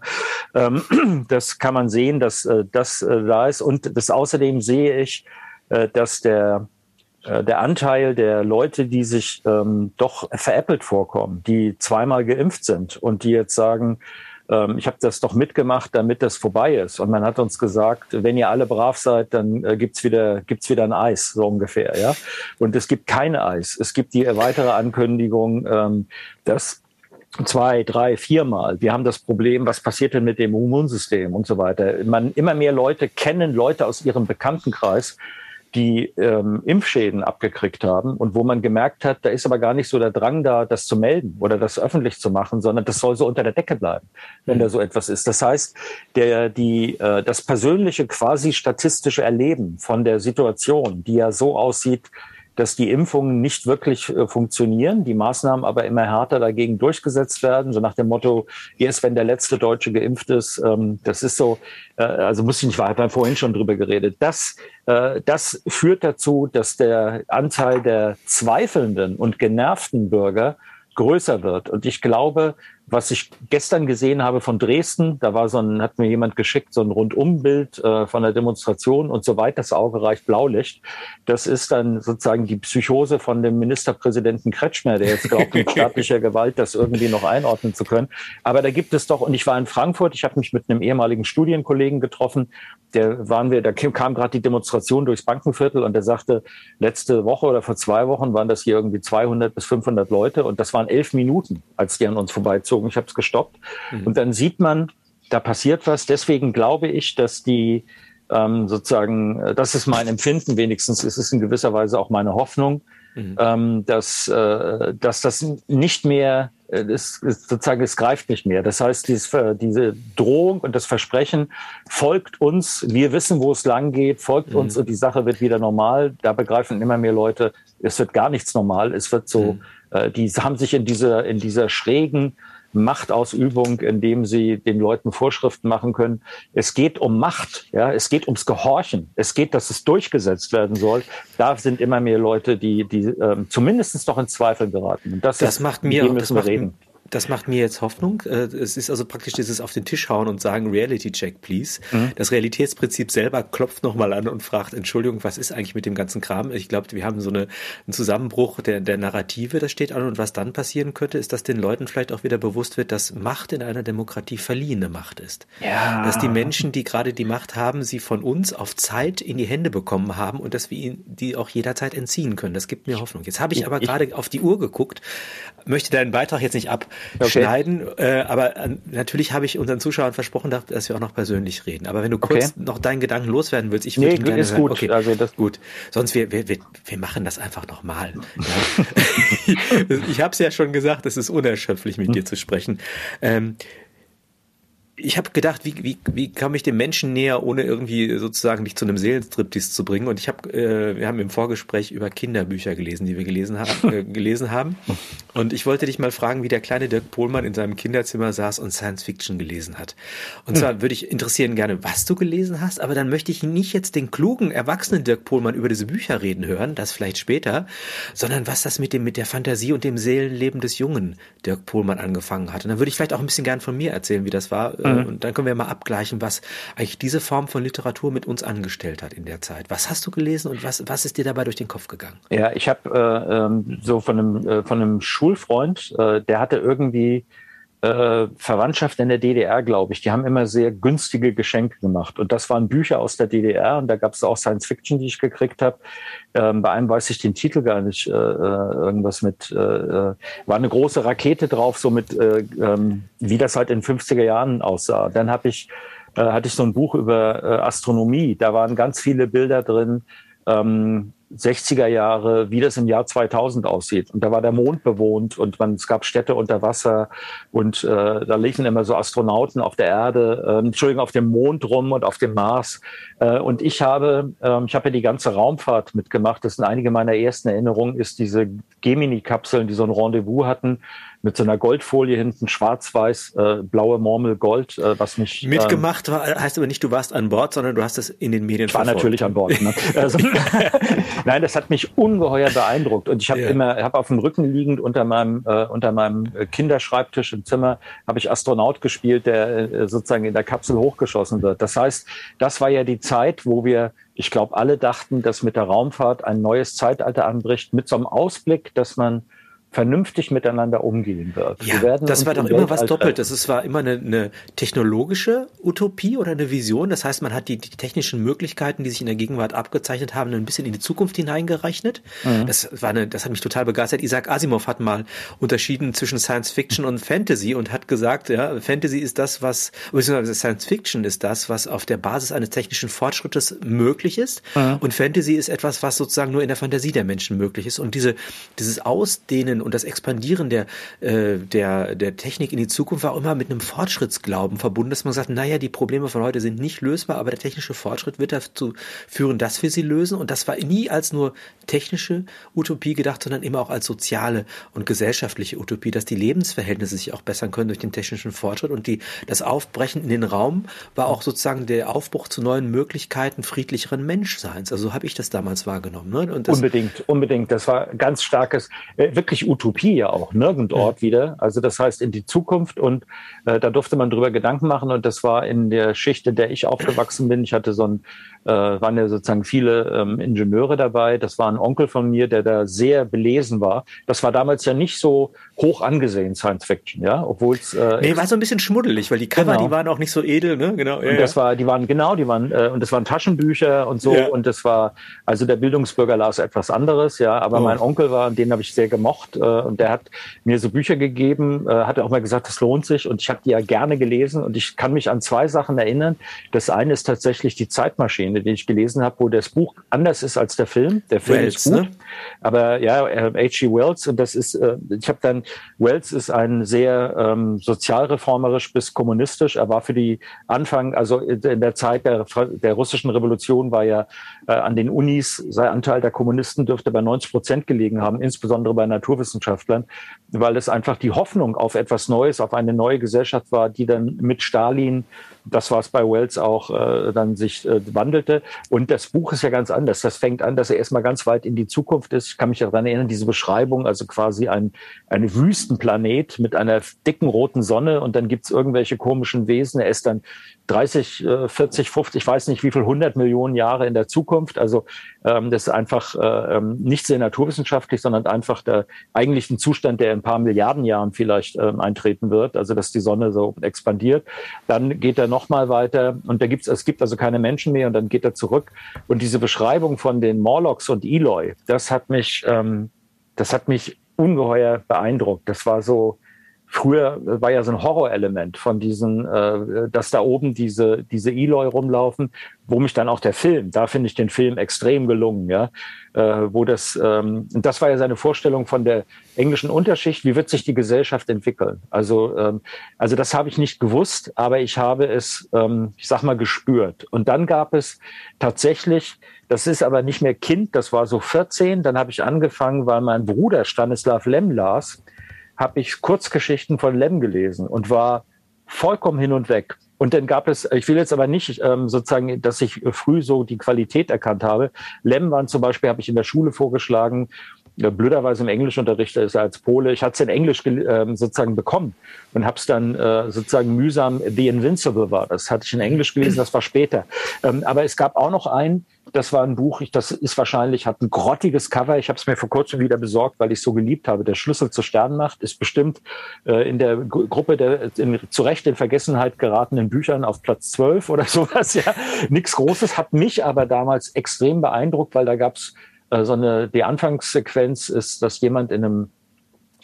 Ähm, das kann man sehen, dass äh, das äh, da ist. Und das außerdem sehe ich, äh, dass der der Anteil der Leute, die sich ähm, doch veräppelt vorkommen, die zweimal geimpft sind und die jetzt sagen, ähm, ich habe das doch mitgemacht, damit das vorbei ist. Und man hat uns gesagt, wenn ihr alle brav seid, dann äh, gibt's wieder gibt's wieder ein Eis, so ungefähr. Ja, und es gibt kein Eis. Es gibt die weitere Ankündigung, ähm, dass zwei, drei, viermal. Wir haben das Problem, was passiert denn mit dem Immunsystem und so weiter. Man, immer mehr Leute kennen Leute aus ihrem Bekanntenkreis, die ähm, Impfschäden abgekriegt haben und wo man gemerkt hat, da ist aber gar nicht so der Drang da, das zu melden oder das öffentlich zu machen, sondern das soll so unter der Decke bleiben, wenn mhm. da so etwas ist. Das heißt, der, die, äh, das persönliche quasi statistische Erleben von der Situation, die ja so aussieht, dass die Impfungen nicht wirklich äh, funktionieren, die Maßnahmen aber immer härter dagegen durchgesetzt werden, so nach dem Motto, erst wenn der letzte Deutsche geimpft ist, ähm, das ist so, äh, also muss ich nicht weiter, vorhin schon drüber geredet. Das, äh, das führt dazu, dass der Anteil der zweifelnden und genervten Bürger größer wird. Und ich glaube, was ich gestern gesehen habe von Dresden, da war so ein, hat mir jemand geschickt, so ein Rundumbild äh, von der Demonstration und soweit das Auge reicht Blaulicht. Das ist dann sozusagen die Psychose von dem Ministerpräsidenten Kretschmer, der jetzt glaubt, mit staatlicher Gewalt das irgendwie noch einordnen zu können. Aber da gibt es doch, und ich war in Frankfurt, ich habe mich mit einem ehemaligen Studienkollegen getroffen, der waren wir, da kam gerade die Demonstration durchs Bankenviertel und der sagte, letzte Woche oder vor zwei Wochen waren das hier irgendwie 200 bis 500 Leute und das waren elf Minuten, als die an uns vorbeizogen. Ich habe es gestoppt. Mhm. Und dann sieht man, da passiert was. Deswegen glaube ich, dass die ähm, sozusagen, äh, das ist mein Empfinden wenigstens, es ist in gewisser Weise auch meine Hoffnung, mhm. ähm, dass, äh, dass das nicht mehr es, es, sozusagen, es greift nicht mehr. Das heißt, dieses, diese Drohung und das Versprechen folgt uns, wir wissen, wo es lang geht, folgt mhm. uns und die Sache wird wieder normal. Da begreifen immer mehr Leute, es wird gar nichts normal. Es wird so, mhm. Äh, die haben sich in dieser, in dieser schrägen Machtausübung, indem sie den Leuten Vorschriften machen können. Es geht um Macht, ja, es geht ums Gehorchen, es geht, dass es durchgesetzt werden soll. Da sind immer mehr Leute, die, die ähm, zumindest noch in Zweifel geraten. Und das, das ist, macht mir, das macht, reden. Das macht mir jetzt Hoffnung. Äh, es ist also praktisch dieses auf den Tisch hauen und sagen, Reality Check, please. Mhm. Das Realitätsprinzip selber klopft nochmal an und fragt, Entschuldigung, was ist eigentlich mit dem ganzen Kram? Ich glaube, wir haben so eine, einen Zusammenbruch der, der Narrative, das steht an. Und was dann passieren könnte, ist, dass den Leuten vielleicht auch wieder bewusst wird, dass Macht in einer Demokratie verliehene Macht ist. Ja. Dass die Menschen, die gerade die Macht haben, sie von uns auf Zeit in die Hände bekommen haben und dass wir ihnen die auch jederzeit entziehen können. Das gibt mir Hoffnung. Jetzt habe ich aber gerade auf die Uhr geguckt, möchte deinen Beitrag jetzt nicht ab okay. schneiden. Äh, aber äh, natürlich habe ich unseren Zuschauern versprochen, dass wir auch noch persönlich reden. Aber wenn du kurz okay. noch deinen Gedanken loswerden willst, ich würde nee, gerne ist gut. Okay, also das gut. Sonst wir, wir, wir, wir machen das einfach nochmal. Ja. ich habe es ja schon gesagt, es ist unerschöpflich, mit dir zu sprechen. Ähm, ich habe gedacht, wie, wie, wie komme ich dem Menschen näher, ohne irgendwie sozusagen dich zu einem Seelenstriptease zu bringen? Und ich habe, äh, wir haben im Vorgespräch über Kinderbücher gelesen, die wir gelesen haben, äh, gelesen haben. Und ich wollte dich mal fragen, wie der kleine Dirk Pohlmann in seinem Kinderzimmer saß und Science Fiction gelesen hat. Und zwar würde ich interessieren gerne, was du gelesen hast, aber dann möchte ich nicht jetzt den klugen, erwachsenen Dirk Pohlmann über diese Bücher reden hören, das vielleicht später, sondern was das mit dem, mit der Fantasie und dem Seelenleben des jungen Dirk Pohlmann angefangen hat. Und dann würde ich vielleicht auch ein bisschen gern von mir erzählen, wie das war mhm. Und dann können wir mal abgleichen, was eigentlich diese Form von Literatur mit uns angestellt hat in der Zeit. Was hast du gelesen und was, was ist dir dabei durch den Kopf gegangen? Ja, ich habe äh, ähm, so von einem, äh, von einem Schulfreund, äh, der hatte irgendwie äh, Verwandtschaft in der DDR, glaube ich. Die haben immer sehr günstige Geschenke gemacht. Und das waren Bücher aus der DDR. Und da gab es auch Science Fiction, die ich gekriegt habe. Ähm, bei einem weiß ich den Titel gar nicht. Äh, äh irgendwas mit, äh, äh, war eine große Rakete drauf, so mit, äh, ähm, wie das halt in 50er Jahren aussah. Dann habe ich, hatte ich so ein Buch über Astronomie. Da waren ganz viele Bilder drin. Ähm, 60er Jahre, wie das im Jahr 2000 aussieht. Und da war der Mond bewohnt und man, es gab Städte unter Wasser und äh, da liefen immer so Astronauten auf der Erde, äh, Entschuldigung, auf dem Mond rum und auf dem Mars. Äh, und ich habe, äh, ich habe ja die ganze Raumfahrt mitgemacht. Das sind einige meiner ersten Erinnerungen, ist diese Gemini-Kapseln, die so ein Rendezvous hatten mit so einer Goldfolie hinten, schwarz-weiß, äh, blaue Murmel, Gold, äh, was mich... Mitgemacht ähm, war, heißt aber nicht, du warst an Bord, sondern du hast es in den Medien Ich war natürlich an Bord. Ne? also, Nein, das hat mich ungeheuer beeindruckt. Und ich habe ja. immer, habe auf dem Rücken liegend unter meinem, äh, unter meinem Kinderschreibtisch im Zimmer, habe ich Astronaut gespielt, der äh, sozusagen in der Kapsel hochgeschossen wird. Das heißt, das war ja die Zeit, wo wir ich glaube, alle dachten, dass mit der Raumfahrt ein neues Zeitalter anbricht, mit so einem Ausblick, dass man vernünftig miteinander umgehen wird. Ja, das war doch immer was Doppeltes. Es war immer eine, eine, technologische Utopie oder eine Vision. Das heißt, man hat die, die, technischen Möglichkeiten, die sich in der Gegenwart abgezeichnet haben, ein bisschen in die Zukunft hineingerechnet. Mhm. Das war eine, das hat mich total begeistert. Isaac Asimov hat mal unterschieden zwischen Science Fiction und Fantasy und hat gesagt, ja, Fantasy ist das, was, beziehungsweise Science Fiction ist das, was auf der Basis eines technischen Fortschrittes möglich ist. Mhm. Und Fantasy ist etwas, was sozusagen nur in der Fantasie der Menschen möglich ist. Und diese, dieses Ausdehnen und das Expandieren der, äh, der, der Technik in die Zukunft war immer mit einem Fortschrittsglauben verbunden, dass man sagt, naja, die Probleme von heute sind nicht lösbar, aber der technische Fortschritt wird dazu führen, dass wir sie lösen. Und das war nie als nur technische Utopie gedacht, sondern immer auch als soziale und gesellschaftliche Utopie, dass die Lebensverhältnisse sich auch bessern können durch den technischen Fortschritt. Und die, das Aufbrechen in den Raum war auch sozusagen der Aufbruch zu neuen Möglichkeiten friedlicheren Menschseins. Also so habe ich das damals wahrgenommen. Ne? Das unbedingt, unbedingt. Das war ganz starkes, äh, wirklich Utopie ja auch, nirgend Ort ja. wieder. Also das heißt in die Zukunft und äh, da durfte man drüber Gedanken machen und das war in der Schicht, in der ich aufgewachsen bin. Ich hatte so ein, äh, waren ja sozusagen viele ähm, Ingenieure dabei. Das war ein Onkel von mir, der da sehr belesen war. Das war damals ja nicht so hoch angesehen, Science Fiction, ja, obwohl es äh, nee, war so ein bisschen schmuddelig, weil die Cover, genau. die waren auch nicht so edel, ne, genau. Ja, und das war, die waren genau, die waren äh, und das waren Taschenbücher und so ja. und das war, also der Bildungsbürger las etwas anderes, ja, aber oh. mein Onkel war, den habe ich sehr gemocht und der hat mir so Bücher gegeben, äh, hat auch mal gesagt, das lohnt sich und ich habe die ja gerne gelesen und ich kann mich an zwei Sachen erinnern. Das eine ist tatsächlich die Zeitmaschine, die ich gelesen habe, wo das Buch anders ist als der Film. Der Film Wells, ist gut, ne? aber ja, H.G. Wells und das ist, äh, ich habe dann Wells ist ein sehr ähm, sozialreformerisch bis kommunistisch. Er war für die Anfang, also in der Zeit der, der russischen Revolution war ja äh, an den Unis, sein Anteil der Kommunisten dürfte bei 90 Prozent gelegen haben, insbesondere bei Naturwissenschaftlern, weil es einfach die Hoffnung auf etwas Neues, auf eine neue Gesellschaft war, die dann mit Stalin das, was bei Wells auch äh, dann sich äh, wandelte. Und das Buch ist ja ganz anders. Das fängt an, dass er erstmal ganz weit in die Zukunft ist. Ich kann mich daran erinnern, diese Beschreibung, also quasi ein, eine Wüstenplanet mit einer dicken roten Sonne und dann gibt's irgendwelche komischen Wesen. Er ist dann 30, 40, 50, ich weiß nicht wie viel, 100 Millionen Jahre in der Zukunft. Also ähm, das ist einfach äh, ähm, nicht sehr naturwissenschaftlich, sondern einfach der eigentlichen Zustand, der in ein paar Milliarden Jahren vielleicht ähm, eintreten wird. Also dass die Sonne so expandiert. Dann geht er nochmal weiter und da gibt's, es gibt also keine Menschen mehr und dann geht er zurück. Und diese Beschreibung von den Morlocks und Eloy, das hat mich, ähm, das hat mich ungeheuer beeindruckt. Das war so, früher war ja so ein Horrorelement von diesen, äh, dass da oben diese, diese Eloy rumlaufen, wo mich dann auch der Film, da finde ich den Film extrem gelungen, ja, äh, wo das, ähm, das war ja seine Vorstellung von der englischen Unterschicht, wie wird sich die Gesellschaft entwickeln? Also, ähm, also das habe ich nicht gewusst, aber ich habe es, ähm, ich sag mal, gespürt. Und dann gab es tatsächlich, das ist aber nicht mehr Kind, das war so 14, dann habe ich angefangen, weil mein Bruder Stanislav Lem las, habe ich Kurzgeschichten von Lem gelesen und war vollkommen hin und weg. Und dann gab es, ich will jetzt aber nicht ähm, sozusagen, dass ich früh so die Qualität erkannt habe. Lem waren zum Beispiel, habe ich in der Schule vorgeschlagen, blöderweise im Englischunterricht ist er als Pole. Ich hatte es in Englisch äh, sozusagen bekommen und habe es dann äh, sozusagen mühsam, The Invincible war das, hatte ich in Englisch gelesen, das war später. Ähm, aber es gab auch noch einen, das war ein Buch, ich, das ist wahrscheinlich, hat ein grottiges Cover. Ich habe es mir vor kurzem wieder besorgt, weil ich so geliebt habe. Der Schlüssel zur Sternmacht ist bestimmt äh, in der G Gruppe der in, zu Recht in Vergessenheit geratenen Büchern auf Platz 12 oder sowas. Ja, nichts Großes, hat mich aber damals extrem beeindruckt, weil da gab's äh, so eine, die Anfangssequenz ist, dass jemand in einem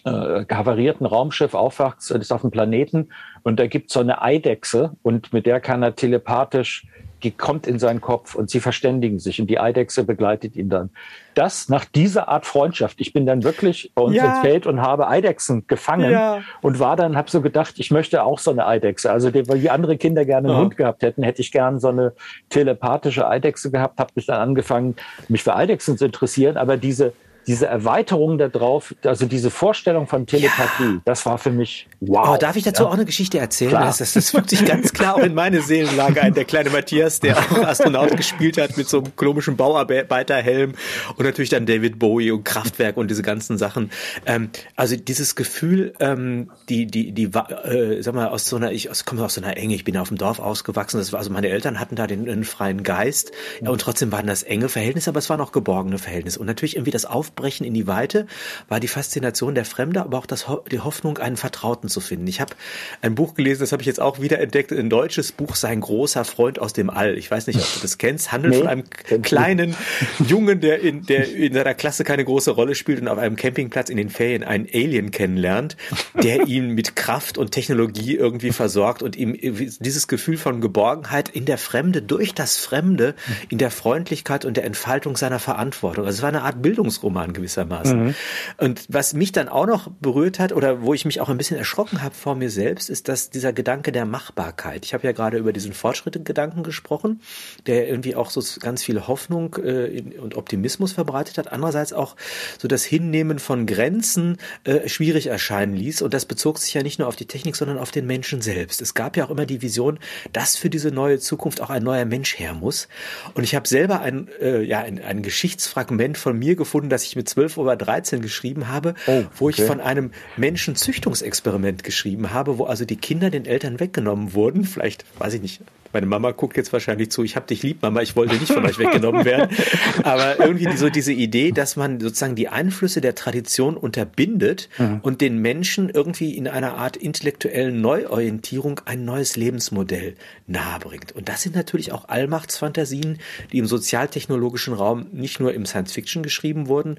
äh, Raumschiff aufwacht, ist auf dem Planeten und da gibt so eine Eidechse und mit der kann er telepathisch kommt in seinen Kopf und sie verständigen sich und die Eidechse begleitet ihn dann. Das nach dieser Art Freundschaft. Ich bin dann wirklich bei uns ja. ins Feld und habe Eidechsen gefangen ja. und war dann, habe so gedacht, ich möchte auch so eine Eidechse. Also weil die andere Kinder gerne einen ja. Hund gehabt hätten, hätte ich gern so eine telepathische Eidechse gehabt, habe mich dann angefangen, mich für Eidechsen zu interessieren. Aber diese diese Erweiterung darauf, also diese Vorstellung von Telepathie, ja. das war für mich wow. Aber darf ich dazu ja? auch eine Geschichte erzählen? Das, das, fügt sich ganz klar auch in meine Seelenlage ein. Der kleine Matthias, der auch Astronaut gespielt hat mit so einem komischen Bauarbeiterhelm und natürlich dann David Bowie und Kraftwerk und diese ganzen Sachen. Ähm, also dieses Gefühl, ähm, die, die, die, äh, sag mal, aus so einer, ich komme aus so einer Enge, ich bin auf dem Dorf ausgewachsen, das war, also meine Eltern hatten da den, den freien Geist ja, und trotzdem waren das enge Verhältnisse, aber es waren auch geborgene Verhältnisse. Und natürlich irgendwie das Aufbrechen in die Weite war die Faszination der Fremde, aber auch das, die Hoffnung, einen Vertrauten zu finden. Ich habe ein Buch gelesen, das habe ich jetzt auch wieder entdeckt, ein deutsches Buch, Sein großer Freund aus dem All. Ich weiß nicht, ob du das kennst, handelt nee, von einem kleinen Jungen, der in, der in seiner Klasse keine große Rolle spielt und auf einem Campingplatz in den Ferien einen Alien kennenlernt, der ihn mit Kraft und Technologie irgendwie versorgt und ihm dieses Gefühl von Geborgenheit in der Fremde, durch das Fremde, in der Freundlichkeit und der Entfaltung seiner Verantwortung. Also es war eine Art Bildungsroman gewissermaßen. Mhm. Und was mich dann auch noch berührt hat oder wo ich mich auch ein bisschen erschrocken habe vor mir selbst, ist, dass dieser Gedanke der Machbarkeit. Ich habe ja gerade über diesen Fortschrittgedanken gesprochen, der irgendwie auch so ganz viel Hoffnung äh, und Optimismus verbreitet hat. Andererseits auch so das Hinnehmen von Grenzen äh, schwierig erscheinen ließ. Und das bezog sich ja nicht nur auf die Technik, sondern auf den Menschen selbst. Es gab ja auch immer die Vision, dass für diese neue Zukunft auch ein neuer Mensch her muss. Und ich habe selber ein, äh, ja, ein, ein Geschichtsfragment von mir gefunden, das ich mit 12 oder 13 geschrieben habe, oh, wo okay. ich von einem Menschenzüchtungsexperiment geschrieben habe, wo also die Kinder den Eltern weggenommen wurden. Vielleicht, weiß ich nicht, meine Mama guckt jetzt wahrscheinlich zu, ich hab dich lieb, Mama, ich wollte nicht von euch weggenommen werden. Aber irgendwie so diese Idee, dass man sozusagen die Einflüsse der Tradition unterbindet mhm. und den Menschen irgendwie in einer Art intellektuellen Neuorientierung ein neues Lebensmodell nahebringt. Und das sind natürlich auch Allmachtsfantasien, die im sozialtechnologischen Raum nicht nur im Science Fiction geschrieben wurden,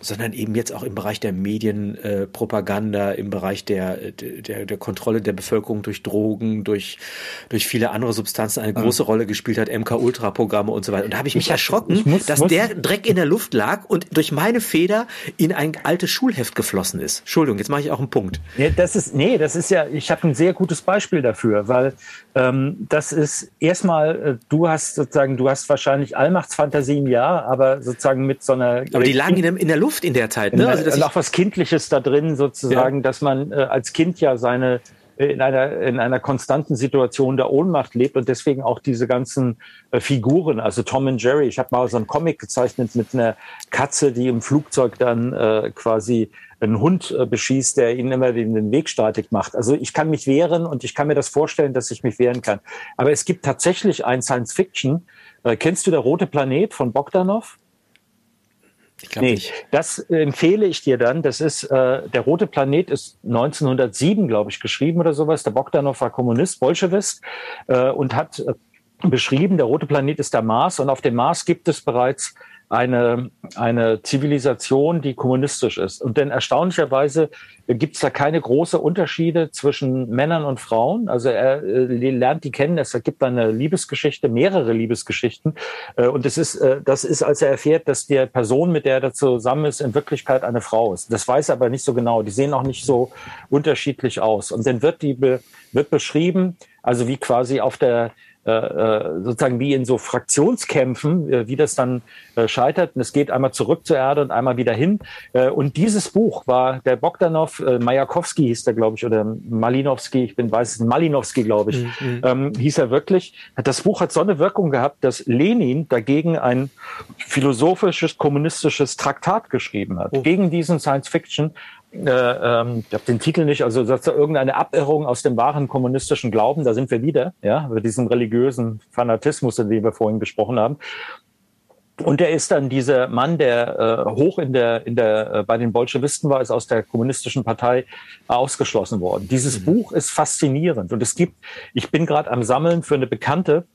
sondern eben jetzt auch im Bereich der Medienpropaganda, äh, im Bereich der, der, der Kontrolle der Bevölkerung durch Drogen, durch, durch viele andere Substanzen eine große Rolle gespielt hat, MK-Ultra-Programme und so weiter. Und da habe ich mich erschrocken, ich muss, dass muss. der Dreck in der Luft lag und durch meine Feder in ein altes Schulheft geflossen ist. Entschuldigung, jetzt mache ich auch einen Punkt. Nee, das ist, nee, das ist ja, ich habe ein sehr gutes Beispiel dafür, weil ähm, das ist erstmal, äh, du hast sozusagen, du hast wahrscheinlich Allmachtsfantasien, ja, aber sozusagen mit so einer. Aber die lagen in, in der Luft in der Zeit, ne? Also das auch was Kindliches da drin sozusagen, ja. dass man äh, als Kind ja seine äh, in einer, in einer konstanten Situation der Ohnmacht lebt und deswegen auch diese ganzen äh, Figuren, also Tom und Jerry. Ich habe mal so einen Comic gezeichnet mit einer Katze, die im Flugzeug dann äh, quasi einen Hund äh, beschießt, der ihnen immer den, den Weg streitig macht. Also ich kann mich wehren und ich kann mir das vorstellen, dass ich mich wehren kann. Aber es gibt tatsächlich ein Science Fiction. Äh, kennst du der rote Planet von Bogdanov? Ich nee, nicht. das empfehle ich dir dann. Das ist äh, der Rote Planet ist 1907, glaube ich, geschrieben oder sowas. Der Bogdanov war Kommunist, Bolschewist äh, und hat äh, beschrieben, der Rote Planet ist der Mars und auf dem Mars gibt es bereits eine, eine Zivilisation, die kommunistisch ist. Und denn erstaunlicherweise gibt es da keine großen Unterschiede zwischen Männern und Frauen. Also er äh, lernt die kennen, es gibt eine Liebesgeschichte, mehrere Liebesgeschichten. Äh, und es ist, äh, das ist, als er erfährt, dass die Person, mit der er da zusammen ist, in Wirklichkeit eine Frau ist. Das weiß er aber nicht so genau. Die sehen auch nicht so unterschiedlich aus. Und dann wird die, wird beschrieben, also wie quasi auf der äh, äh, sozusagen wie in so Fraktionskämpfen, äh, wie das dann äh, scheitert. Und es geht einmal zurück zur Erde und einmal wieder hin. Und dieses Buch war der Bogdanov, äh, Majakowski hieß der, glaube ich, oder Malinowski, ich bin weiß es, Malinowski, glaube ich, mhm. ähm, hieß er wirklich. Das Buch hat so eine Wirkung gehabt, dass Lenin dagegen ein philosophisches, kommunistisches Traktat geschrieben hat, oh. gegen diesen Science Fiction äh, ähm, ich habe den Titel nicht, also das ist irgendeine Abirrung aus dem wahren kommunistischen Glauben, da sind wir wieder, ja, über diesen religiösen Fanatismus, in dem wir vorhin gesprochen haben. Und er ist dann dieser Mann, der äh, hoch in der, in der, äh, bei den Bolschewisten war, ist aus der kommunistischen Partei ausgeschlossen worden. Dieses mhm. Buch ist faszinierend und es gibt, ich bin gerade am Sammeln für eine Bekannte,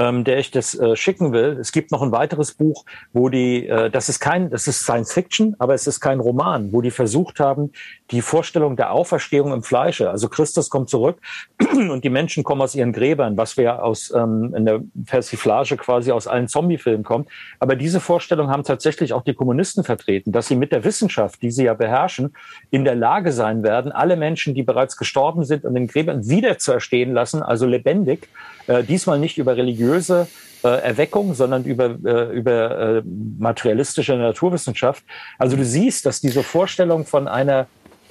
ähm, der ich das äh, schicken will. Es gibt noch ein weiteres Buch, wo die, äh, das ist kein, das ist Science Fiction, aber es ist kein Roman, wo die versucht haben, die Vorstellung der Auferstehung im Fleische, also Christus kommt zurück und die Menschen kommen aus ihren Gräbern, was wir aus ähm, in der Persiflage quasi aus allen Zombie-Filmen kommt. Aber diese Vorstellung haben tatsächlich auch die Kommunisten vertreten, dass sie mit der Wissenschaft, die sie ja beherrschen, in der Lage sein werden, alle Menschen, die bereits gestorben sind, in den Gräbern wieder zu erstehen lassen, also lebendig, äh, diesmal nicht über religiöse äh, Erweckung, sondern über, äh, über äh, materialistische Naturwissenschaft. Also du siehst, dass diese Vorstellung von einer,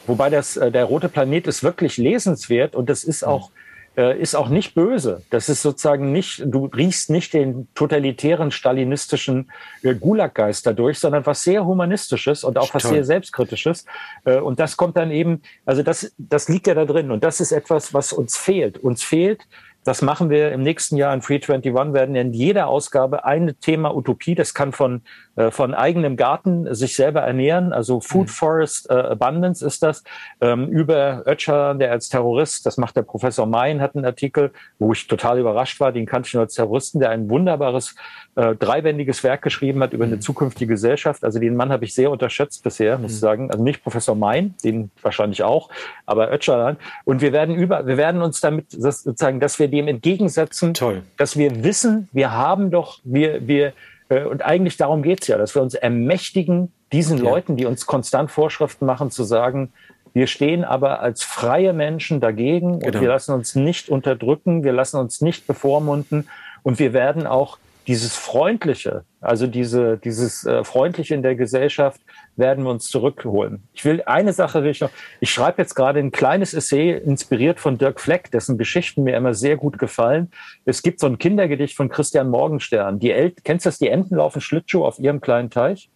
wobei das, äh, der rote Planet ist wirklich lesenswert und das ist auch äh, ist auch nicht böse. Das ist sozusagen nicht, du riechst nicht den totalitären stalinistischen äh, Gulaggeist dadurch, sondern was sehr humanistisches und auch was Toll. sehr selbstkritisches. Und das kommt dann eben, also das, das liegt ja da drin und das ist etwas, was uns fehlt. Uns fehlt das machen wir im nächsten Jahr in Free 21, werden in jeder Ausgabe ein Thema Utopie. Das kann von, äh, von eigenem Garten sich selber ernähren, also Food mhm. Forest äh, Abundance ist das, ähm, über Öcalan, der als Terrorist, das macht der Professor Mayen, hat einen Artikel, wo ich total überrascht war, den kannte ich nur als Terroristen, der ein wunderbares äh, dreibändiges Werk geschrieben hat über eine mhm. zukünftige Gesellschaft. Also den Mann habe ich sehr unterschätzt bisher, muss ich mhm. sagen. Also nicht Professor Mayen, den wahrscheinlich auch, aber Öcalan. Und wir werden über, wir werden uns damit sozusagen, dass wir dem entgegensetzen, Toll. dass wir wissen, wir haben doch, wir, wir, äh, und eigentlich darum geht's ja, dass wir uns ermächtigen, diesen ja. Leuten, die uns konstant Vorschriften machen, zu sagen, wir stehen aber als freie Menschen dagegen genau. und wir lassen uns nicht unterdrücken, wir lassen uns nicht bevormunden und wir werden auch dieses Freundliche, also diese, dieses äh, Freundliche in der Gesellschaft, werden wir uns zurückholen. Ich will eine Sache will ich noch. Ich schreibe jetzt gerade ein kleines Essay, inspiriert von Dirk Fleck, dessen Geschichten mir immer sehr gut gefallen. Es gibt so ein Kindergedicht von Christian Morgenstern. Die El kennst du das? Die Enten laufen Schlittschuh auf ihrem kleinen Teich.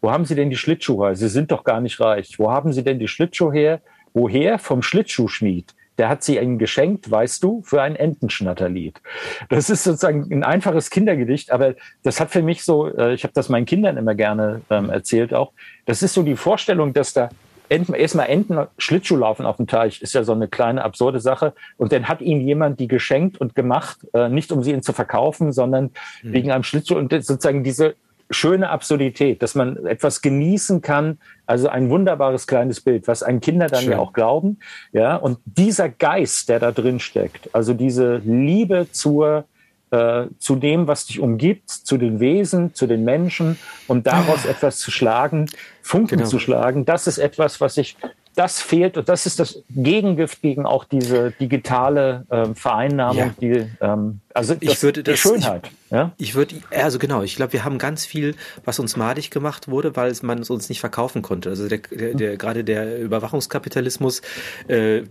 Wo haben Sie denn die Schlittschuhe? Sie sind doch gar nicht reich. Wo haben Sie denn die Schlittschuhe her? Woher? Vom Schlittschuhschmied der hat sie ihnen geschenkt, weißt du, für ein Entenschnatterlied. Das ist sozusagen ein einfaches Kindergedicht, aber das hat für mich so, äh, ich habe das meinen Kindern immer gerne ähm, erzählt auch, das ist so die Vorstellung, dass da Enten, erstmal Enten Schlittschuh laufen auf dem Teich, ist ja so eine kleine absurde Sache. Und dann hat ihnen jemand die geschenkt und gemacht, äh, nicht um sie ihnen zu verkaufen, sondern mhm. wegen einem Schlittschuh. Und sozusagen diese schöne Absurdität, dass man etwas genießen kann, also ein wunderbares kleines Bild, was einen Kinder dann Schön. ja auch glauben, ja, und dieser Geist, der da drin steckt, also diese Liebe zur äh, zu dem, was dich umgibt, zu den Wesen, zu den Menschen und daraus ah. etwas zu schlagen, Funken genau. zu schlagen, das ist etwas, was ich das fehlt und das ist das Gegengift gegen auch diese digitale ähm, Vereinnahmung, ja. die ähm, also das, ich würde das, die Schönheit. Ich, ja? ich würde also genau, ich glaube, wir haben ganz viel, was uns madig gemacht wurde, weil man es uns nicht verkaufen konnte. Also der, der, der mhm. gerade der Überwachungskapitalismus äh,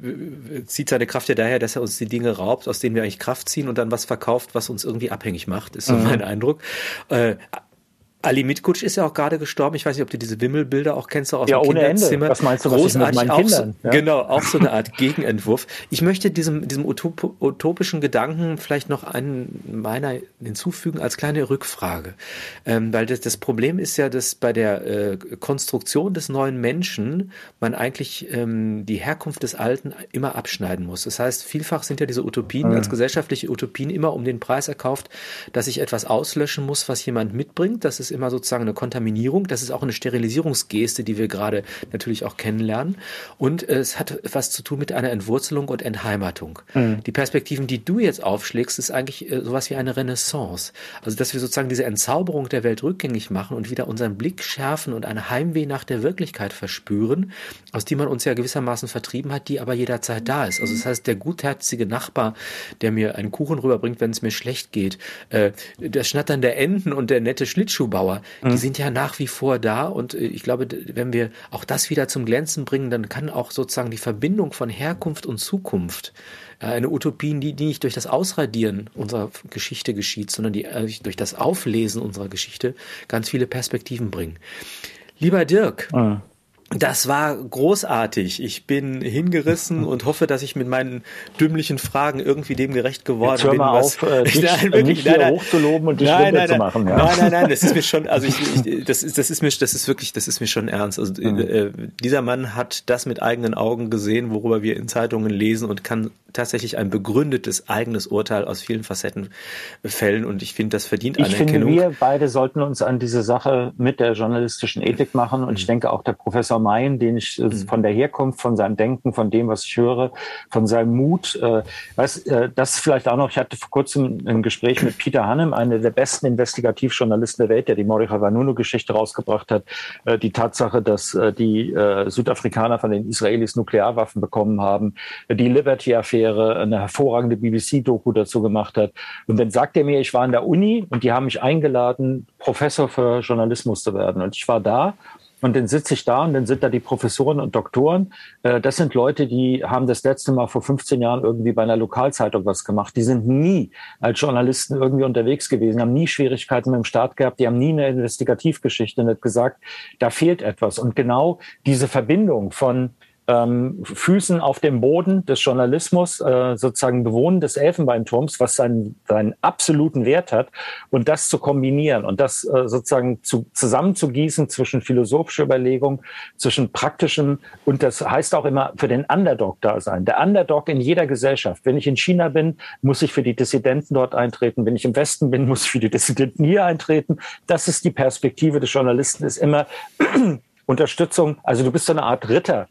zieht seine Kraft ja daher, dass er uns die Dinge raubt, aus denen wir eigentlich Kraft ziehen und dann was verkauft, was uns irgendwie abhängig macht, ist so mhm. mein Eindruck. Äh, Ali Mitkutsch ist ja auch gerade gestorben. Ich weiß nicht, ob du diese Wimmelbilder auch kennst, auch aus ja, dem ohne Kinderzimmer. Ende. Was meinst du, was Großartig, mit meinen Kindern? So, ja? Genau, auch so eine Art Gegenentwurf. Ich möchte diesem, diesem utop utopischen Gedanken vielleicht noch einen meiner hinzufügen als kleine Rückfrage. Ähm, weil das, das Problem ist ja, dass bei der äh, Konstruktion des neuen Menschen man eigentlich ähm, die Herkunft des Alten immer abschneiden muss. Das heißt, vielfach sind ja diese Utopien mhm. als gesellschaftliche Utopien immer um den Preis erkauft, dass ich etwas auslöschen muss, was jemand mitbringt. Das ist immer sozusagen eine Kontaminierung. Das ist auch eine Sterilisierungsgeste, die wir gerade natürlich auch kennenlernen. Und es hat was zu tun mit einer Entwurzelung und Entheimatung. Mhm. Die Perspektiven, die du jetzt aufschlägst, ist eigentlich äh, sowas wie eine Renaissance. Also, dass wir sozusagen diese Entzauberung der Welt rückgängig machen und wieder unseren Blick schärfen und eine Heimweh nach der Wirklichkeit verspüren, aus die man uns ja gewissermaßen vertrieben hat, die aber jederzeit da ist. Also, das heißt, der gutherzige Nachbar, der mir einen Kuchen rüberbringt, wenn es mir schlecht geht, äh, das Schnattern der Enten und der nette Schlittschuhbauer, Zuschauer, mhm. die sind ja nach wie vor da und äh, ich glaube, wenn wir auch das wieder zum Glänzen bringen, dann kann auch sozusagen die Verbindung von Herkunft und Zukunft äh, eine Utopie, die, die nicht durch das Ausradieren unserer Geschichte geschieht, sondern die äh, durch das Auflesen unserer Geschichte ganz viele Perspektiven bringen. Lieber Dirk, mhm. Das war großartig. Ich bin hingerissen und hoffe, dass ich mit meinen dümmlichen Fragen irgendwie dem gerecht geworden bin. Mal auf, äh, dich, nein, wirklich, nicht nein, hochzuloben und dich nein, nein, zu machen. Ja. Nein, nein, nein, das ist mir schon, also ich, ich, das ist, das ist mir, das ist wirklich, das ist mir schon ernst. Also mhm. äh, dieser Mann hat das mit eigenen Augen gesehen, worüber wir in Zeitungen lesen und kann tatsächlich ein begründetes eigenes Urteil aus vielen Facetten fällen und ich finde, das verdient Anerkennung. Ich finde, wir beide sollten uns an diese Sache mit der journalistischen Ethik machen und mhm. ich denke auch der Professor Mayen, den ich äh, mhm. von der Herkunft, von seinem Denken, von dem, was ich höre, von seinem Mut, äh, was, äh, das vielleicht auch noch, ich hatte vor kurzem ein Gespräch mit Peter Hannem, einer der besten Investigativjournalisten der Welt, der die Moricha Vanunu-Geschichte rausgebracht hat, äh, die Tatsache, dass äh, die äh, Südafrikaner von den Israelis Nuklearwaffen bekommen haben, die Liberty-Affäre, eine hervorragende BBC-Doku dazu gemacht hat. Und dann sagt er mir, ich war an der Uni und die haben mich eingeladen, Professor für Journalismus zu werden. Und ich war da und dann sitze ich da und dann sind da die Professoren und Doktoren. Äh, das sind Leute, die haben das letzte Mal vor 15 Jahren irgendwie bei einer Lokalzeitung was gemacht. Die sind nie als Journalisten irgendwie unterwegs gewesen, haben nie Schwierigkeiten mit dem Staat gehabt, die haben nie eine Investigativgeschichte hat gesagt, da fehlt etwas. Und genau diese Verbindung von ähm, Füßen auf dem Boden des Journalismus, äh, sozusagen Bewohnen des Elfenbeinturms, was seinen, seinen absoluten Wert hat, und das zu kombinieren und das äh, sozusagen zu, zusammenzugießen zwischen philosophischer Überlegung, zwischen praktischem, und das heißt auch immer für den Underdog da sein. Der Underdog in jeder Gesellschaft. Wenn ich in China bin, muss ich für die Dissidenten dort eintreten. Wenn ich im Westen bin, muss ich für die Dissidenten hier eintreten. Das ist die Perspektive des Journalisten, ist immer Unterstützung, also du bist so eine Art Ritter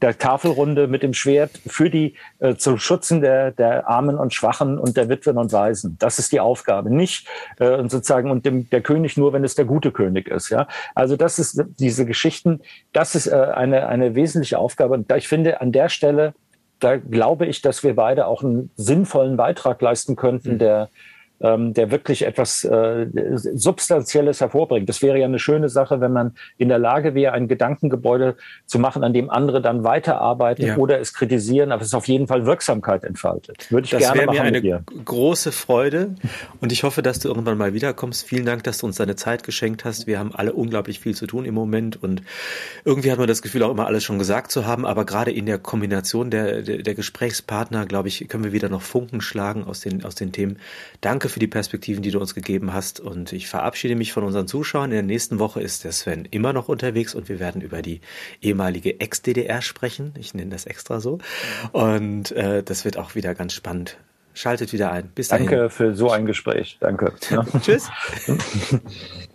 der Tafelrunde mit dem Schwert für die äh, zum Schützen der, der Armen und Schwachen und der Witwen und Waisen. Das ist die Aufgabe, nicht äh, sozusagen und dem, der König nur, wenn es der gute König ist. Ja, also das ist diese Geschichten. Das ist äh, eine eine wesentliche Aufgabe und da ich finde an der Stelle da glaube ich, dass wir beide auch einen sinnvollen Beitrag leisten könnten, mhm. der ähm, der wirklich etwas äh, Substanzielles hervorbringt. Das wäre ja eine schöne Sache, wenn man in der Lage wäre, ein Gedankengebäude zu machen, an dem andere dann weiterarbeiten ja. oder es kritisieren, aber es auf jeden Fall Wirksamkeit entfaltet. Würde ich das gerne machen mir eine dir. große Freude und ich hoffe, dass du irgendwann mal wiederkommst. Vielen Dank, dass du uns deine Zeit geschenkt hast. Wir haben alle unglaublich viel zu tun im Moment und irgendwie hat man das Gefühl, auch immer alles schon gesagt zu haben, aber gerade in der Kombination der, der, der Gesprächspartner, glaube ich, können wir wieder noch Funken schlagen aus den, aus den Themen. Danke Danke für die Perspektiven, die du uns gegeben hast. Und ich verabschiede mich von unseren Zuschauern. In der nächsten Woche ist der Sven immer noch unterwegs und wir werden über die ehemalige Ex-DDR sprechen. Ich nenne das extra so. Und äh, das wird auch wieder ganz spannend. Schaltet wieder ein. Bis dahin. Danke für so ein Gespräch. Danke. Tschüss.